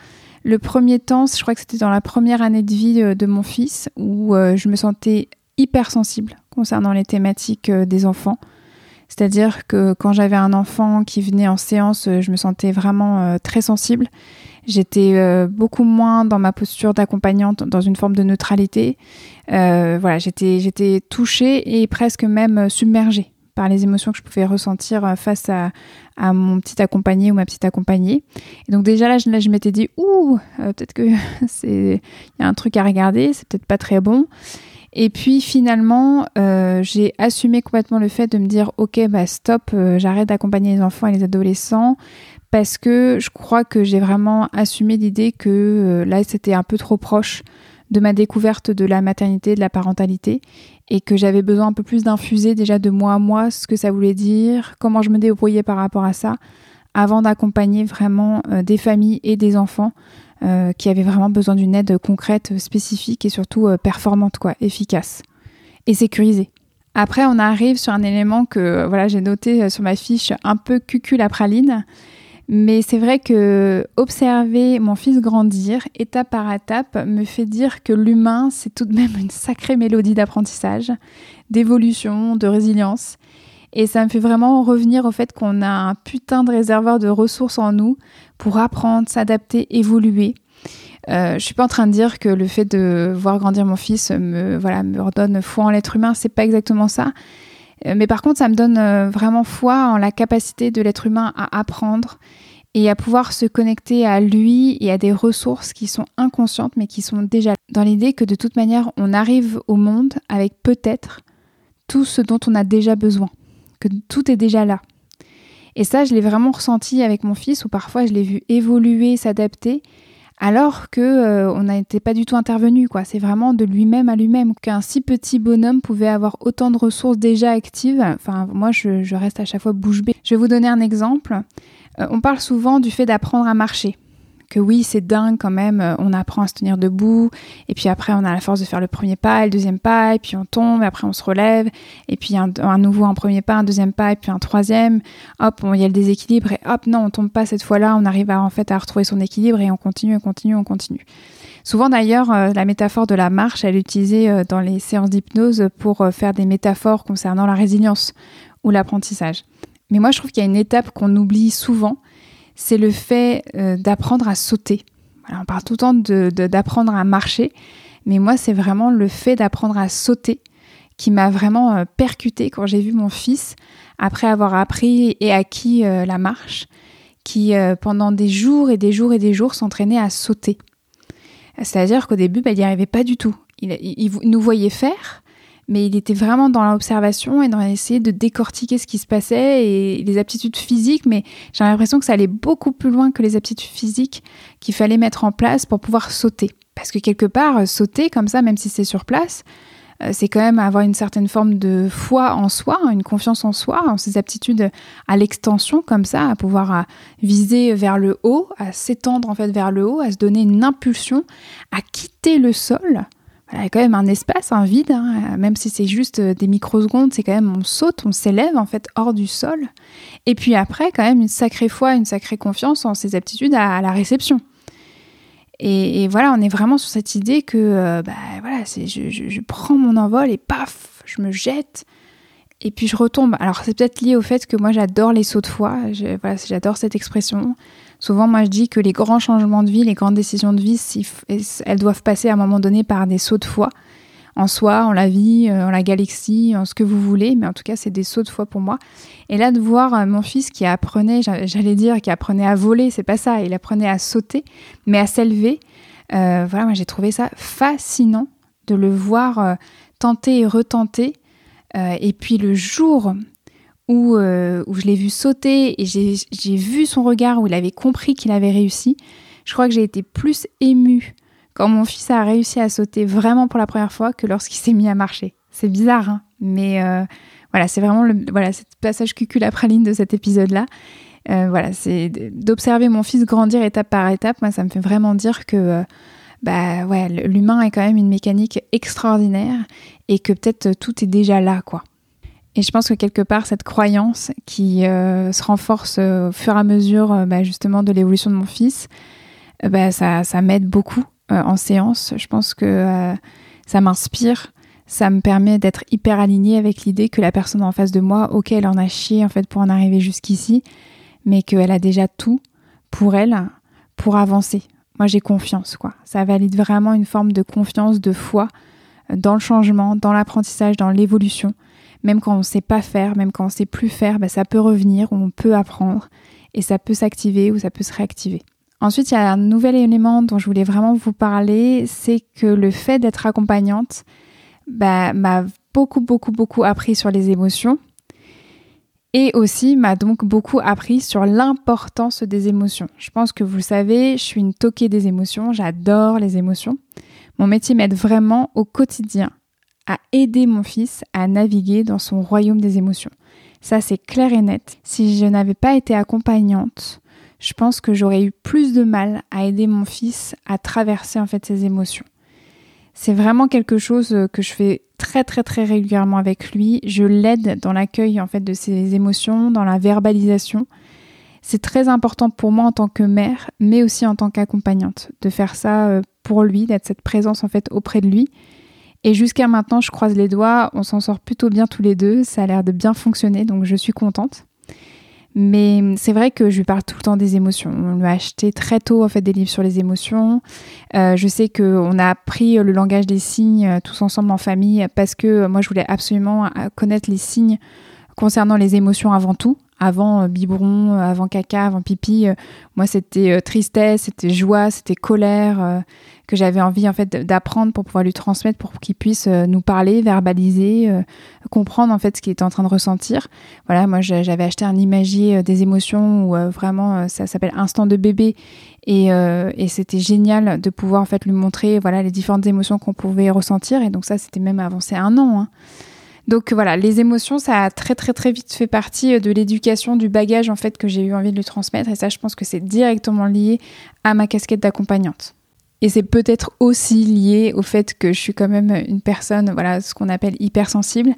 Le premier temps, je crois que c'était dans la première année de vie euh, de mon fils, où euh, je me sentais hyper sensible concernant les thématiques euh, des enfants. C'est-à-dire que quand j'avais un enfant qui venait en séance, je me sentais vraiment très sensible. J'étais beaucoup moins dans ma posture d'accompagnante, dans une forme de neutralité. voilà, j'étais touchée et presque même submergée par les émotions que je pouvais ressentir euh, face à, mon petit accompagné ou ma petite accompagnée. Et donc déjà là, je, m'étais dit, ouh, euh, peut-être que c'est y a un truc à regarder, c'est peut-être pas très bon. Et puis finalement, euh, j'ai assumé complètement le fait de me dire, ok, bah stop, j'arrête d'accompagner les enfants et les adolescents parce que je crois que j'ai vraiment assumé l'idée que là, c'était un peu trop proche de ma découverte de la maternité, de la parentalité, et que j'avais besoin un peu plus d'infuser déjà de moi à moi ce que ça voulait dire, comment je me débrouillais par rapport à ça, avant d'accompagner vraiment euh, des familles et des enfants euh, qui avaient vraiment besoin d'une aide concrète, spécifique et surtout euh, performante, quoi, efficace et sécurisée. Après, on arrive sur un élément que voilà, j'ai noté sur ma fiche un peu cucul à praline, mais c'est vrai que observer mon fils grandir étape par étape me fait dire que l'humain, c'est tout de même une sacrée mélodie d'apprentissage, d'évolution, de résilience. Et ça me fait vraiment revenir au fait qu'on a un putain de réservoir de ressources en nous pour apprendre, s'adapter, évoluer. Euh, je suis pas en train de dire que le fait de voir grandir mon fils me voilà me redonne foi en l'être humain, c'est pas exactement ça. Euh, mais par contre, ça me donne euh, vraiment foi en la capacité de l'être humain à apprendre et à pouvoir se connecter à lui et à des ressources qui sont inconscientes mais qui sont déjà dans l'idée que de toute manière, on arrive au monde avec peut-être tout ce dont on a déjà besoin, que tout est déjà là. Et ça, je l'ai vraiment ressenti avec mon fils où parfois je l'ai vu évoluer, s'adapter alors que euh, on n'était pas du tout intervenu quoi. C'est vraiment de lui-même à lui-même qu'un si petit bonhomme pouvait avoir autant de ressources déjà actives. Enfin, moi, je, reste à chaque fois bouche bée. Je vais vous donner un exemple. Euh, on parle souvent du fait d'apprendre à marcher que oui, c'est dingue quand même, euh, on apprend à se tenir debout, et puis après on a la force de faire le premier pas, le deuxième pas, et puis on tombe, et après on se relève, et puis un, nouveau un premier pas, un deuxième pas, et puis un troisième, hop, il y a le déséquilibre, et hop, non, on tombe pas cette fois-là, on arrive à, en fait à retrouver son équilibre, et on continue, on continue, on continue. Souvent d'ailleurs, la métaphore de la marche, elle est utilisée dans les séances d'hypnose pour faire des métaphores concernant la résilience ou l'apprentissage. Mais moi, je trouve qu'il y a une étape qu'on oublie souvent, c'est le fait d'apprendre à sauter. on parle tout le temps d'apprendre à marcher, mais moi, c'est vraiment le fait d'apprendre à sauter qui m'a vraiment percuté quand j'ai vu mon fils, après avoir appris et acquis la marche, qui pendant des jours et des jours et des jours s'entraînait à sauter. C'est-à-dire qu'au début, bah, il n'y arrivait pas du tout. Il, nous voyait faire, mais il était vraiment dans l'observation et dans essayer de décortiquer ce qui se passait et les aptitudes physiques, mais j'ai l'impression que ça allait beaucoup plus loin que les aptitudes physiques qu'il fallait mettre en place pour pouvoir sauter. Parce que quelque part, sauter comme ça, même si c'est sur place, euh, c'est quand même avoir une certaine forme de foi en soi, une confiance en soi, en ses aptitudes à l'extension comme ça, à pouvoir viser vers le haut, à s'étendre en fait vers le haut, à se donner une impulsion, à quitter le sol. Il y a quand même un espace, un vide, hein, même si c'est juste des microsecondes, c'est quand même on saute, on s'élève en fait hors du sol. Et puis après, quand même une sacrée foi, une sacrée confiance en ses aptitudes à la réception. Et, voilà, on est vraiment sur cette idée que euh, bah, voilà, c'est, je, prends mon envol et paf, je me jette. Et puis je retombe. Alors c'est peut-être lié au fait que moi j'adore les sauts de foi. voilà, j'adore cette expression. Souvent moi je dis que les grands changements de vie, les grandes décisions de vie, elles doivent passer à un moment donné par des sauts de foi en soi, en la vie, euh, en la galaxie, en ce que vous voulez, mais en tout cas, c'est des sauts de foi pour moi. Et là, de voir euh, mon fils qui apprenait, j'allais dire, qui apprenait à voler, c'est pas ça, il apprenait à sauter, mais à s'élever, euh, voilà, moi j'ai trouvé ça fascinant de le voir tenter et retenter. et puis le jour où, où je l'ai vu sauter et j'ai vu son regard où il avait compris qu'il avait réussi, je crois que j'ai été plus émue quand mon fils a réussi à sauter vraiment pour la première fois que lorsqu'il s'est mis à marcher. C'est bizarre, hein mais euh, voilà, c'est vraiment le voilà, passage cucul-praline de cet épisode-là. Euh, voilà, c'est d'observer mon fils grandir étape par étape. Moi, ça me fait vraiment dire que euh, bah ouais, l'humain est quand même une mécanique extraordinaire et que peut-être tout est déjà là, quoi. Et je pense que quelque part, cette croyance qui se renforce au fur et à mesure bah, justement de l'évolution de mon fils, bah, ça, m'aide beaucoup euh, en séance. Je pense que euh, ça m'inspire, ça me permet d'être hyper alignée avec l'idée que la personne en face de moi, ok, elle en a chié en fait pour en arriver jusqu'ici, mais qu'elle a déjà tout pour elle pour avancer. Moi, j'ai confiance, quoi. Ça valide vraiment une forme de confiance, de foi euh, dans le changement, dans l'apprentissage, dans l'évolution. Même quand on ne sait pas faire, même quand on ne sait plus faire, bah, ça peut revenir, on peut apprendre, et ça peut s'activer ou ça peut se réactiver. Ensuite, il y a un nouvel élément dont je voulais vraiment vous parler, c'est que le fait d'être accompagnante bah, m'a beaucoup, beaucoup, beaucoup appris sur les émotions et aussi m'a donc beaucoup appris sur l'importance des émotions. Je pense que vous savez, je suis une toquée des émotions, j'adore les émotions. Mon métier m'aide vraiment au quotidien à aider mon fils à naviguer dans son royaume des émotions. Ça, c'est clair et net. Si je n'avais pas été accompagnante, je pense que j'aurais eu plus de mal à aider mon fils à traverser en fait ses émotions. C'est vraiment quelque chose euh, que je fais très très très régulièrement avec lui. Je l'aide dans l'accueil en fait de ses émotions, dans la verbalisation. C'est très important pour moi en tant que mère, mais aussi en tant qu'accompagnante, de faire ça euh, pour lui, d'être cette présence en fait auprès de lui. Et jusqu'à maintenant, je croise les doigts, on s'en sort plutôt bien tous les deux, ça a l'air de bien fonctionner, donc je suis contente. Mais c'est vrai que je lui parle tout le temps des émotions. On lui a acheté très tôt en fait des livres sur les émotions. Euh, je sais qu'on a appris le langage des signes euh, tous ensemble en famille parce que moi je voulais absolument euh, connaître les signes concernant les émotions avant tout. Avant biberon, avant caca, avant pipi, moi c'était tristesse, c'était joie, c'était colère que j'avais envie en fait d'apprendre pour pouvoir lui transmettre pour qu'il puisse euh, nous parler, verbaliser, euh, comprendre en fait ce qu'il était en train de ressentir. Voilà, moi j'avais acheté un imagier euh, des émotions où vraiment ça s'appelle Instant de bébé et, et c'était génial de pouvoir en fait lui montrer voilà les différentes émotions qu'on pouvait ressentir et donc ça c'était même avancé un an. Hein. Donc voilà, les émotions, ça a très très très vite fait partie de l'éducation, du bagage en fait que j'ai eu envie de lui transmettre. Et ça, je pense que c'est directement lié à ma casquette d'accompagnante. Et c'est peut-être aussi lié au fait que je suis quand même une personne, voilà, ce qu'on appelle hypersensible.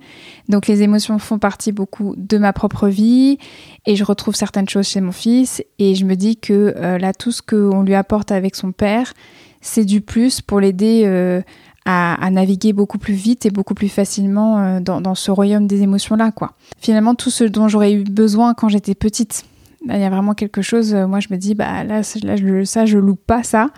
Donc les émotions font partie beaucoup de ma propre vie et je retrouve certaines choses chez mon fils et je me dis que euh, là, tout ce qu'on lui apporte avec son père, c'est du plus pour l'aider euh, à, naviguer beaucoup plus vite et beaucoup plus facilement euh, dans, ce royaume des émotions-là, quoi. Finalement, tout ce dont j'aurais eu besoin quand j'étais petite. il y a vraiment quelque chose, euh, moi je me dis, bah là, là ça, je loupe pas ça.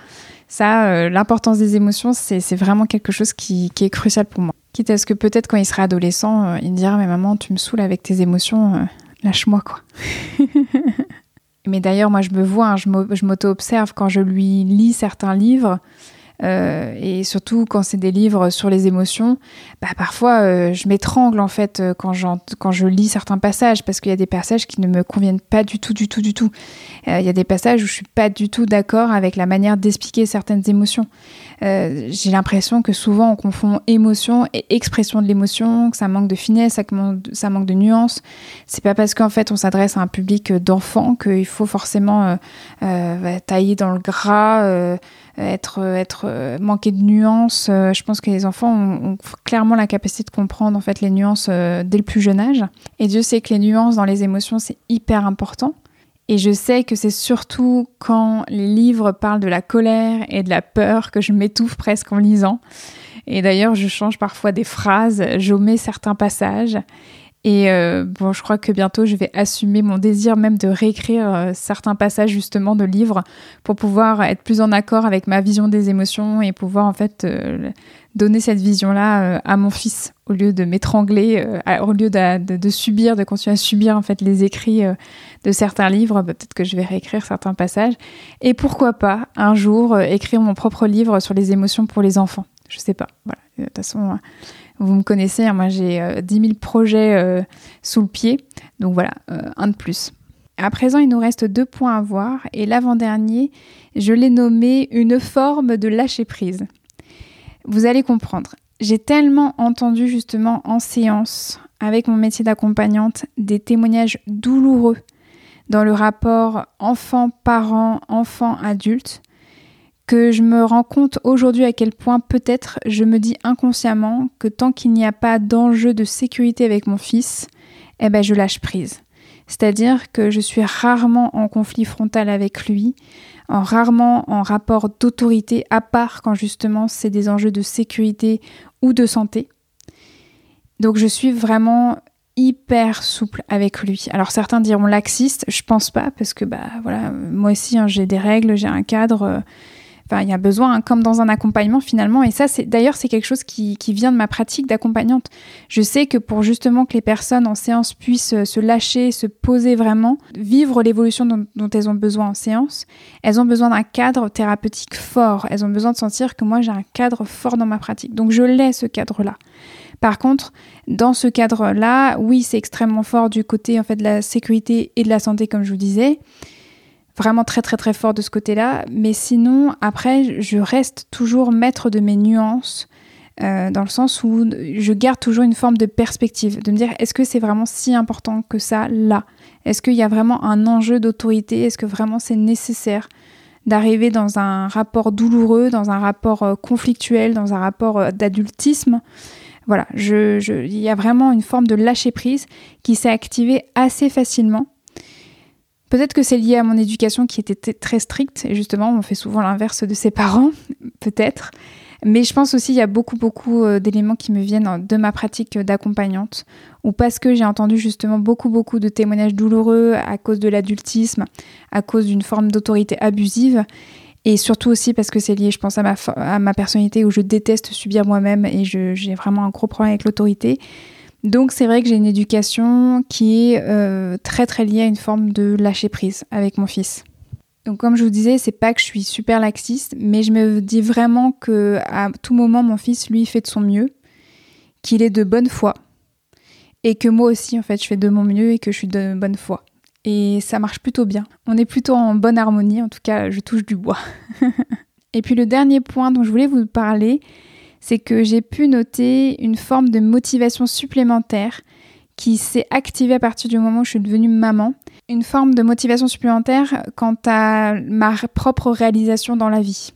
Ça, l'importance des émotions, c'est vraiment quelque chose qui, qui, est crucial pour moi. Quitte à ce que peut-être quand il sera adolescent, il me dira, mais maman, tu me saoules avec tes émotions, lâche-moi, quoi. Mais d'ailleurs, moi, je me vois, hein, je m'auto-observe quand je lui lis certains livres. Euh, et surtout quand c'est des livres sur les émotions, bah, parfois euh, je m'étrangle en fait euh, quand, quand je lis certains passages parce qu'il y a des passages qui ne me conviennent pas du tout, du tout, du tout. Il y a des passages où je suis pas du tout d'accord avec la manière d'expliquer certaines émotions. J'ai l'impression que souvent on confond émotion et expression de l'émotion, que ça manque de finesse, ça manque de, ça manque de nuance. C'est pas parce qu'en fait on s'adresse à un public d'enfants qu'il faut forcément bah, tailler dans le gras être, être euh, manquer de nuances. Euh, je pense que les enfants ont, clairement la capacité de comprendre en fait les nuances euh, dès le plus jeune âge. Et Dieu sait que les nuances dans les émotions c'est hyper important. Et je sais que c'est surtout quand les livres parlent de la colère et de la peur que je m'étouffe presque en lisant. Et d'ailleurs, je change parfois des phrases, j'omets certains passages. Et euh, bon, je crois que bientôt je vais assumer mon désir même de réécrire euh, certains passages justement de livres pour pouvoir être plus en accord avec ma vision des émotions et pouvoir en fait euh, donner cette vision-là à mon fils au lieu de m'étrangler, au lieu de, subir, de continuer à subir en fait les écrits de certains livres. Bah, peut-être que je vais réécrire certains passages et pourquoi pas un jour écrire mon propre livre sur les émotions pour les enfants. Je sais pas. Voilà. De toute façon vous me connaissez, hein, moi j'ai 10 euh, 000 projets euh, sous le pied. Donc voilà, euh, un de plus. À présent, il nous reste deux points à voir. Et l'avant-dernier, je l'ai nommé une forme de lâcher prise. Vous allez comprendre. J'ai tellement entendu justement en séance avec mon métier d'accompagnante des témoignages douloureux dans le rapport enfant-parent, enfant-adulte que je me rends compte aujourd'hui à quel point peut-être je me dis inconsciemment que tant qu'il n'y a pas d'enjeu de sécurité avec mon fils, eh ben je lâche prise. C'est-à-dire que je suis rarement en conflit frontal avec lui, en rarement en rapport d'autorité, à part quand justement c'est des enjeux de sécurité ou de santé. Donc je suis vraiment hyper souple avec lui. Alors certains diront laxiste, je pense pas parce que bah voilà, moi aussi hein, j'ai des règles, j'ai un cadre. Euh, il y a besoin, hein, comme dans un accompagnement finalement. Et ça, c'est d'ailleurs, c'est quelque chose qui, vient de ma pratique d'accompagnante. Je sais que pour justement que les personnes en séance puissent euh, se lâcher, se poser vraiment, vivre l'évolution dont, elles ont besoin en séance, elles ont besoin d'un cadre thérapeutique fort. Elles ont besoin de sentir que moi, j'ai un cadre fort dans ma pratique. Donc, je l'ai ce cadre-là. Par contre, dans ce cadre-là, oui, c'est extrêmement fort du côté en fait de la sécurité et de la santé, comme je vous disais vraiment très très très fort de ce côté-là. Mais sinon, après, je reste toujours maître de mes nuances. Euh, dans le sens où je garde toujours une forme de perspective, de me dire est-ce que c'est vraiment si important que ça là? Est-ce qu'il y a vraiment un enjeu d'autorité? Est-ce que vraiment c'est nécessaire d'arriver dans un rapport douloureux, dans un rapport euh, conflictuel, dans un rapport euh, d'adultisme? Voilà, il y a vraiment une forme de lâcher prise qui s'est activée assez facilement Peut-être que c'est lié à mon éducation qui était très stricte, et justement, on fait souvent l'inverse de ses parents, peut-être. Mais je pense aussi qu'il y a beaucoup, beaucoup euh, d'éléments qui me viennent de ma pratique d'accompagnante, ou parce que j'ai entendu justement beaucoup, beaucoup de témoignages douloureux à cause de l'adultisme, à cause d'une forme d'autorité abusive, et surtout aussi parce que c'est lié, je pense, à ma, à ma personnalité où je déteste subir moi-même et j'ai vraiment un gros problème avec l'autorité. Donc c'est vrai que j'ai une éducation qui est euh, très très liée à une forme de lâcher prise avec mon fils. Donc comme je vous disais, c'est pas que je suis super laxiste, mais je me dis vraiment que à tout moment mon fils lui fait de son mieux, qu'il est de bonne foi et que moi aussi en fait je fais de mon mieux et que je suis de bonne foi. Et ça marche plutôt bien. On est plutôt en bonne harmonie, en tout cas je touche du bois. et puis le dernier point dont je voulais vous parler, c'est que j'ai pu noter une forme de motivation supplémentaire qui s'est activée à partir du moment où je suis devenue maman. Une forme de motivation supplémentaire quant à ma propre réalisation dans la vie.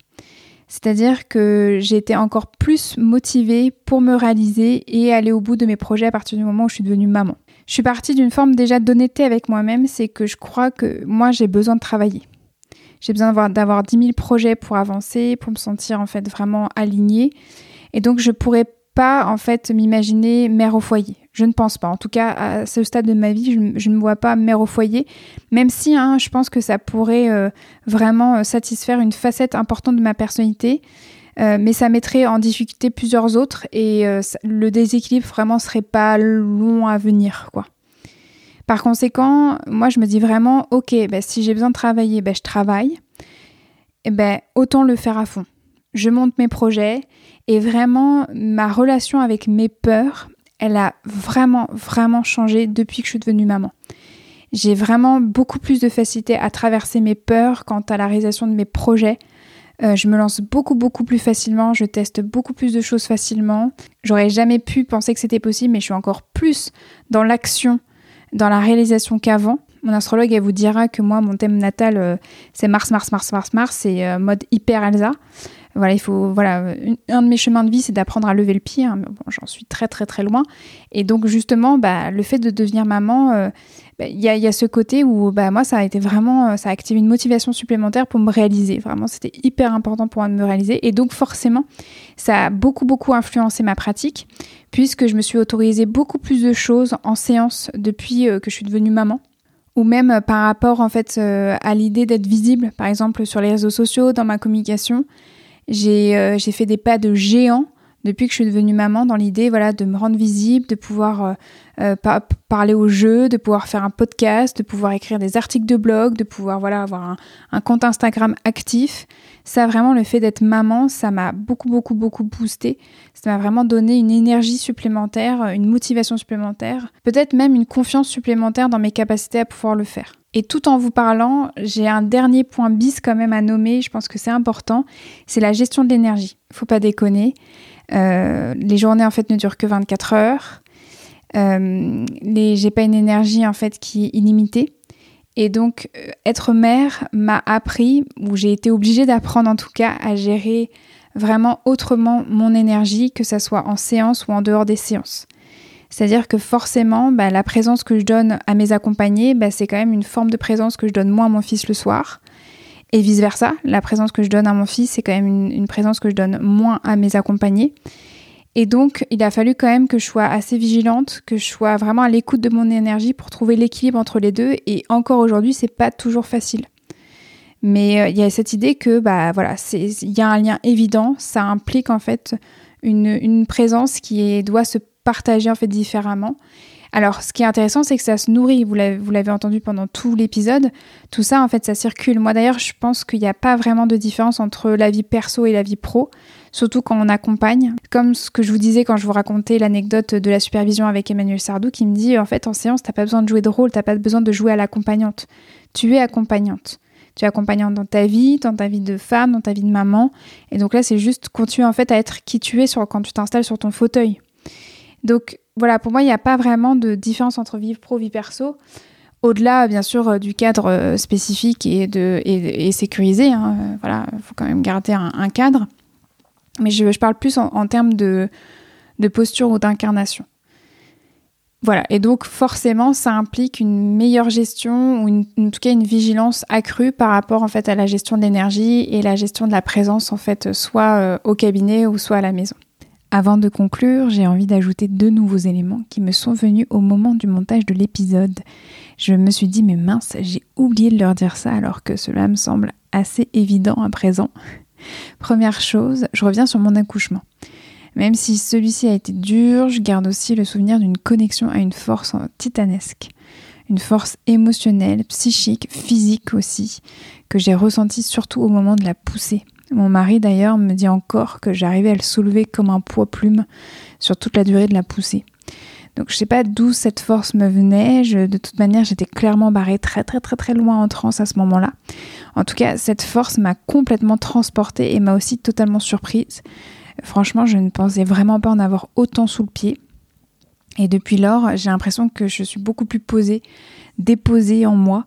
C'est-à-dire que j'ai été encore plus motivée pour me réaliser et aller au bout de mes projets à partir du moment où je suis devenue maman. Je suis partie d'une forme déjà d'honnêteté avec moi-même, c'est que je crois que moi j'ai besoin de travailler. J'ai besoin d'avoir 10 000 projets pour avancer, pour me sentir en fait vraiment alignée. Et donc je pourrais pas en fait m'imaginer mère au foyer. Je ne pense pas. En tout cas, à ce stade de ma vie, je, ne vois pas mère au foyer, même si hein, je pense que ça pourrait euh, vraiment euh, satisfaire une facette importante de ma personnalité. Euh, mais ça mettrait en difficulté plusieurs autres et le déséquilibre vraiment serait pas long à venir. Par conséquent, moi je me dis vraiment, ok, bah, si j'ai besoin de travailler, bah, je travaille. Et ben autant le faire à fond. Je monte mes projets et vraiment ma relation avec mes peurs, elle a vraiment, vraiment changé depuis que je suis devenue maman. J'ai vraiment beaucoup plus de facilité à traverser mes peurs quant à la réalisation de mes projets. Euh, je me lance beaucoup, beaucoup plus facilement, je teste beaucoup plus de choses facilement. J'aurais jamais pu penser que c'était possible, mais je suis encore plus dans l'action, dans la réalisation qu'avant. Mon astrologue, elle vous dira que moi, mon thème natal, euh, c'est Mars, Mars, Mars, Mars, Mars, c'est euh, mode hyper Elsa. Voilà, il faut, voilà, un de mes chemins de vie, c'est d'apprendre à lever le pied. Hein, bon, j'en suis très, très, très loin. Et donc, justement, bah, le fait de devenir maman, euh, bah, il y, a, y, a, ce côté où, bah, moi, ça a été vraiment, euh, ça a activé une motivation supplémentaire pour me réaliser. Vraiment, c'était hyper important pour moi de me réaliser. Et donc, forcément, ça a beaucoup, beaucoup influencé ma pratique, puisque je me suis autorisée beaucoup plus de choses en séance depuis euh, que je suis devenue maman ou même par rapport en fait à l'idée d'être visible, par exemple sur les réseaux sociaux, dans ma communication. Euh, j'ai fait des pas de géant depuis que je suis devenue maman dans l'idée voilà de me rendre visible, de pouvoir euh, euh, parler aux jeux, de pouvoir faire un podcast, de pouvoir écrire des articles de blog, de pouvoir voilà avoir un, compte Instagram actif. Ça vraiment le fait d'être maman, ça m'a beaucoup beaucoup beaucoup boosté. Ça m'a vraiment donné une énergie supplémentaire, une motivation supplémentaire, peut-être même une confiance supplémentaire dans mes capacités à pouvoir le faire. Et tout en vous parlant, j'ai un dernier point bis quand même à nommer, je pense que c'est important, c'est la gestion de l'énergie. Faut pas déconner. Euh, les journées en fait ne durent que 24 heures. Euh, j'ai pas une énergie en fait qui est illimitée. Et donc euh, être mère m'a appris, ou j'ai été obligée d'apprendre en tout cas à gérer vraiment autrement mon énergie, que ça soit en séance ou en dehors des séances. C'est-à-dire que forcément, bah, la présence que je donne à mes accompagnés, bah, c'est quand même une forme de présence que je donne moi à mon fils le soir. Et vice-versa, la présence que je donne à mon fils, c'est quand même une, présence que je donne moins à mes accompagnés. Et donc, il a fallu quand même que je sois assez vigilante, que je sois vraiment à l'écoute de mon énergie pour trouver l'équilibre entre les deux. Et encore aujourd'hui, c'est pas toujours facile. Mais euh, il y a cette idée que, bah voilà, il y a un lien évident. Ça implique en fait une, une présence qui doit se partager en fait différemment. Alors, ce qui est intéressant, c'est que ça se nourrit. Vous l'avez entendu pendant tout l'épisode. Tout ça, en fait, ça circule. Moi, d'ailleurs, je pense qu'il n'y a pas vraiment de différence entre la vie perso et la vie pro, surtout quand on accompagne. Comme ce que je vous disais quand je vous racontais l'anecdote de la supervision avec Emmanuel Sardou, qui me dit, en fait, en séance, t'as pas besoin de jouer de rôle, t'as pas besoin de jouer à l'accompagnante. Tu es accompagnante. Tu es accompagnante dans ta vie, dans ta vie de femme, dans ta vie de maman. Et donc là, c'est juste continuer en fait à être qui tu es quand tu t'installes sur ton fauteuil. Donc voilà, pour moi, il n'y a pas vraiment de différence entre vie pro, vie perso. Au-delà, bien sûr, euh, du cadre euh, spécifique et, sécurisé, hein, euh, voilà, il faut quand même garder un, cadre. Mais je, parle plus en, termes de, posture ou d'incarnation. Voilà, et donc forcément, ça implique une meilleure gestion ou en tout cas une vigilance accrue par rapport en fait à la gestion de l'énergie et la gestion de la présence en fait soit au cabinet ou soit à la maison. Avant de conclure, j'ai envie d'ajouter deux nouveaux éléments qui me sont venus au moment du montage de l'épisode. Je me suis dit, mais mince, j'ai oublié de leur dire ça alors que cela me semble assez évident à présent. Première chose, je reviens sur mon accouchement. Même si celui-ci a été dur, je garde aussi le souvenir d'une connexion à une force titanesque. Une force émotionnelle, psychique, physique aussi, que j'ai ressentie surtout au moment de la poussée. Mon mari d'ailleurs me dit encore que j'arrivais à le soulever comme un poids plume sur toute la durée de la poussée. Donc je sais pas d'où cette force me venait. de toute manière, j'étais clairement barrée très très très très loin en transe à ce moment-là. En tout cas, cette force m'a complètement transportée et m'a aussi totalement surprise. Franchement, je ne pensais vraiment pas en avoir autant sous le pied. Et depuis lors, j'ai l'impression que je suis beaucoup plus posée, déposée en moi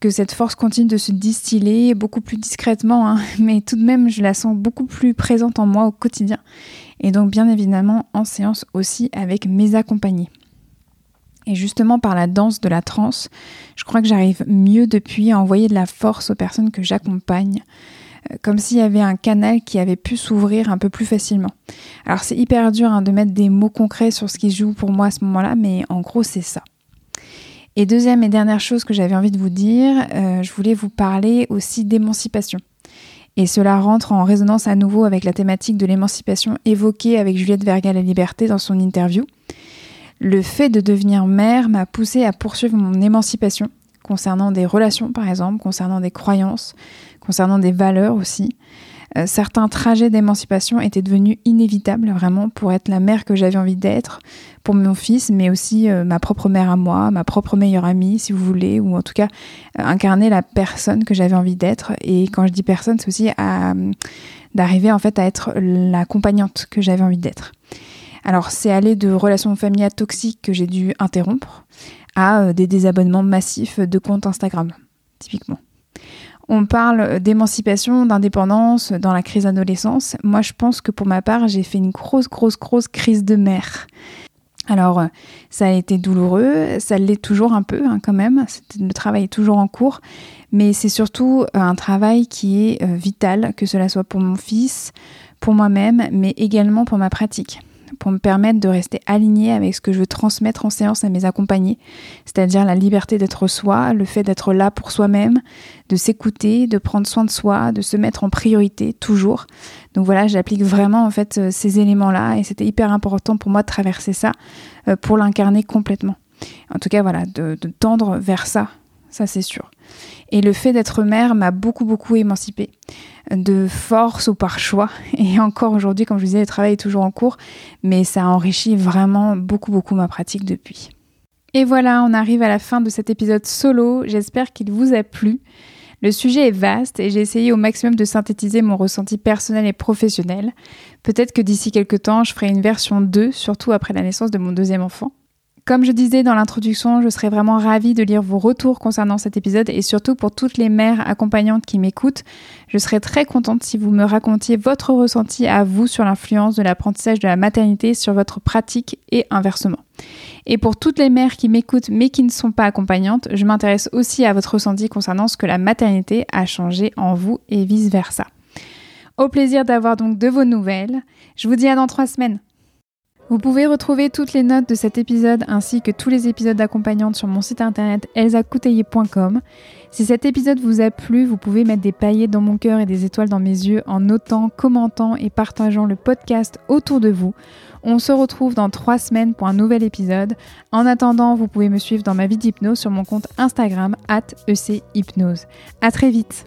que cette force continue de se distiller beaucoup plus discrètement, hein. mais tout de même je la sens beaucoup plus présente en moi au quotidien. Et donc bien évidemment en séance aussi avec mes accompagnés. Et justement, par la danse de la transe, je crois que j'arrive mieux depuis à envoyer de la force aux personnes que j'accompagne, euh, comme s'il y avait un canal qui avait pu s'ouvrir un peu plus facilement. Alors c'est hyper dur hein, de mettre des mots concrets sur ce qui joue pour moi à ce moment-là, mais en gros c'est ça. Et deuxième et dernière chose que j'avais envie de vous dire, euh, je voulais vous parler aussi d'émancipation. Et cela rentre en résonance à nouveau avec la thématique de l'émancipation évoquée avec Juliette Vergal et Liberté dans son interview. Le fait de devenir mère m'a poussé à poursuivre mon émancipation concernant des relations par exemple, concernant des croyances, concernant des valeurs aussi. Euh, certains trajets d'émancipation étaient devenus inévitables vraiment pour être la mère que j'avais envie d'être pour mon fils, mais aussi euh, ma propre mère à moi, ma propre meilleure amie si vous voulez, ou en tout cas euh, incarner la personne que j'avais envie d'être. Et quand je dis personne, c'est aussi d'arriver en fait à être l'accompagnante que j'avais envie d'être. Alors c'est aller de relations familiales toxiques que j'ai dû interrompre à des désabonnements massifs de comptes Instagram, typiquement. On parle d'émancipation, d'indépendance dans la crise d'adolescence. Moi, je pense que pour ma part, j'ai fait une grosse, grosse, grosse crise de mère. Alors, ça a été douloureux, ça l'est toujours un peu hein, quand même, le travail est toujours en cours, mais c'est surtout un travail qui est euh, vital, que cela soit pour mon fils, pour moi-même, mais également pour ma pratique pour me permettre de rester aligné avec ce que je veux transmettre en séance à mes accompagnés, c'est-à-dire la liberté d'être soi, le fait d'être là pour soi-même, de s'écouter, de prendre soin de soi, de se mettre en priorité toujours. Donc voilà, j'applique vraiment en fait euh, ces éléments-là et c'était hyper important pour moi de traverser ça euh, pour l'incarner complètement. En tout cas, voilà, de tendre vers ça, ça c'est sûr. Et le fait d'être mère m'a beaucoup, beaucoup émancipée de force ou par choix. Et encore aujourd'hui, comme je vous disais, le travail est toujours en cours, mais ça enrichit vraiment beaucoup, beaucoup ma pratique depuis. Et voilà, on arrive à la fin de cet épisode solo. J'espère qu'il vous a plu. Le sujet est vaste et j'ai essayé au maximum de synthétiser mon ressenti personnel et professionnel. Peut-être que d'ici quelques temps, je ferai une version 2, surtout après la naissance de mon deuxième enfant. Comme je disais dans l'introduction, je serais vraiment ravie de lire vos retours concernant cet épisode et surtout pour toutes les mères accompagnantes qui m'écoutent, je serais très contente si vous me racontiez votre ressenti à vous sur l'influence de l'apprentissage de la maternité sur votre pratique et inversement. Et pour toutes les mères qui m'écoutent mais qui ne sont pas accompagnantes, je m'intéresse aussi à votre ressenti concernant ce que la maternité a changé en vous et vice-versa. Au plaisir d'avoir donc de vos nouvelles. Je vous dis à dans trois semaines. Vous pouvez retrouver toutes les notes de cet épisode ainsi que tous les épisodes d'accompagnante sur mon site internet elsacouteiller.com. Si cet épisode vous a plu, vous pouvez mettre des paillettes dans mon cœur et des étoiles dans mes yeux en notant, commentant et partageant le podcast autour de vous. On se retrouve dans trois semaines pour un nouvel épisode. En attendant, vous pouvez me suivre dans ma vie d'hypnose sur mon compte Instagram at echypnose. À très vite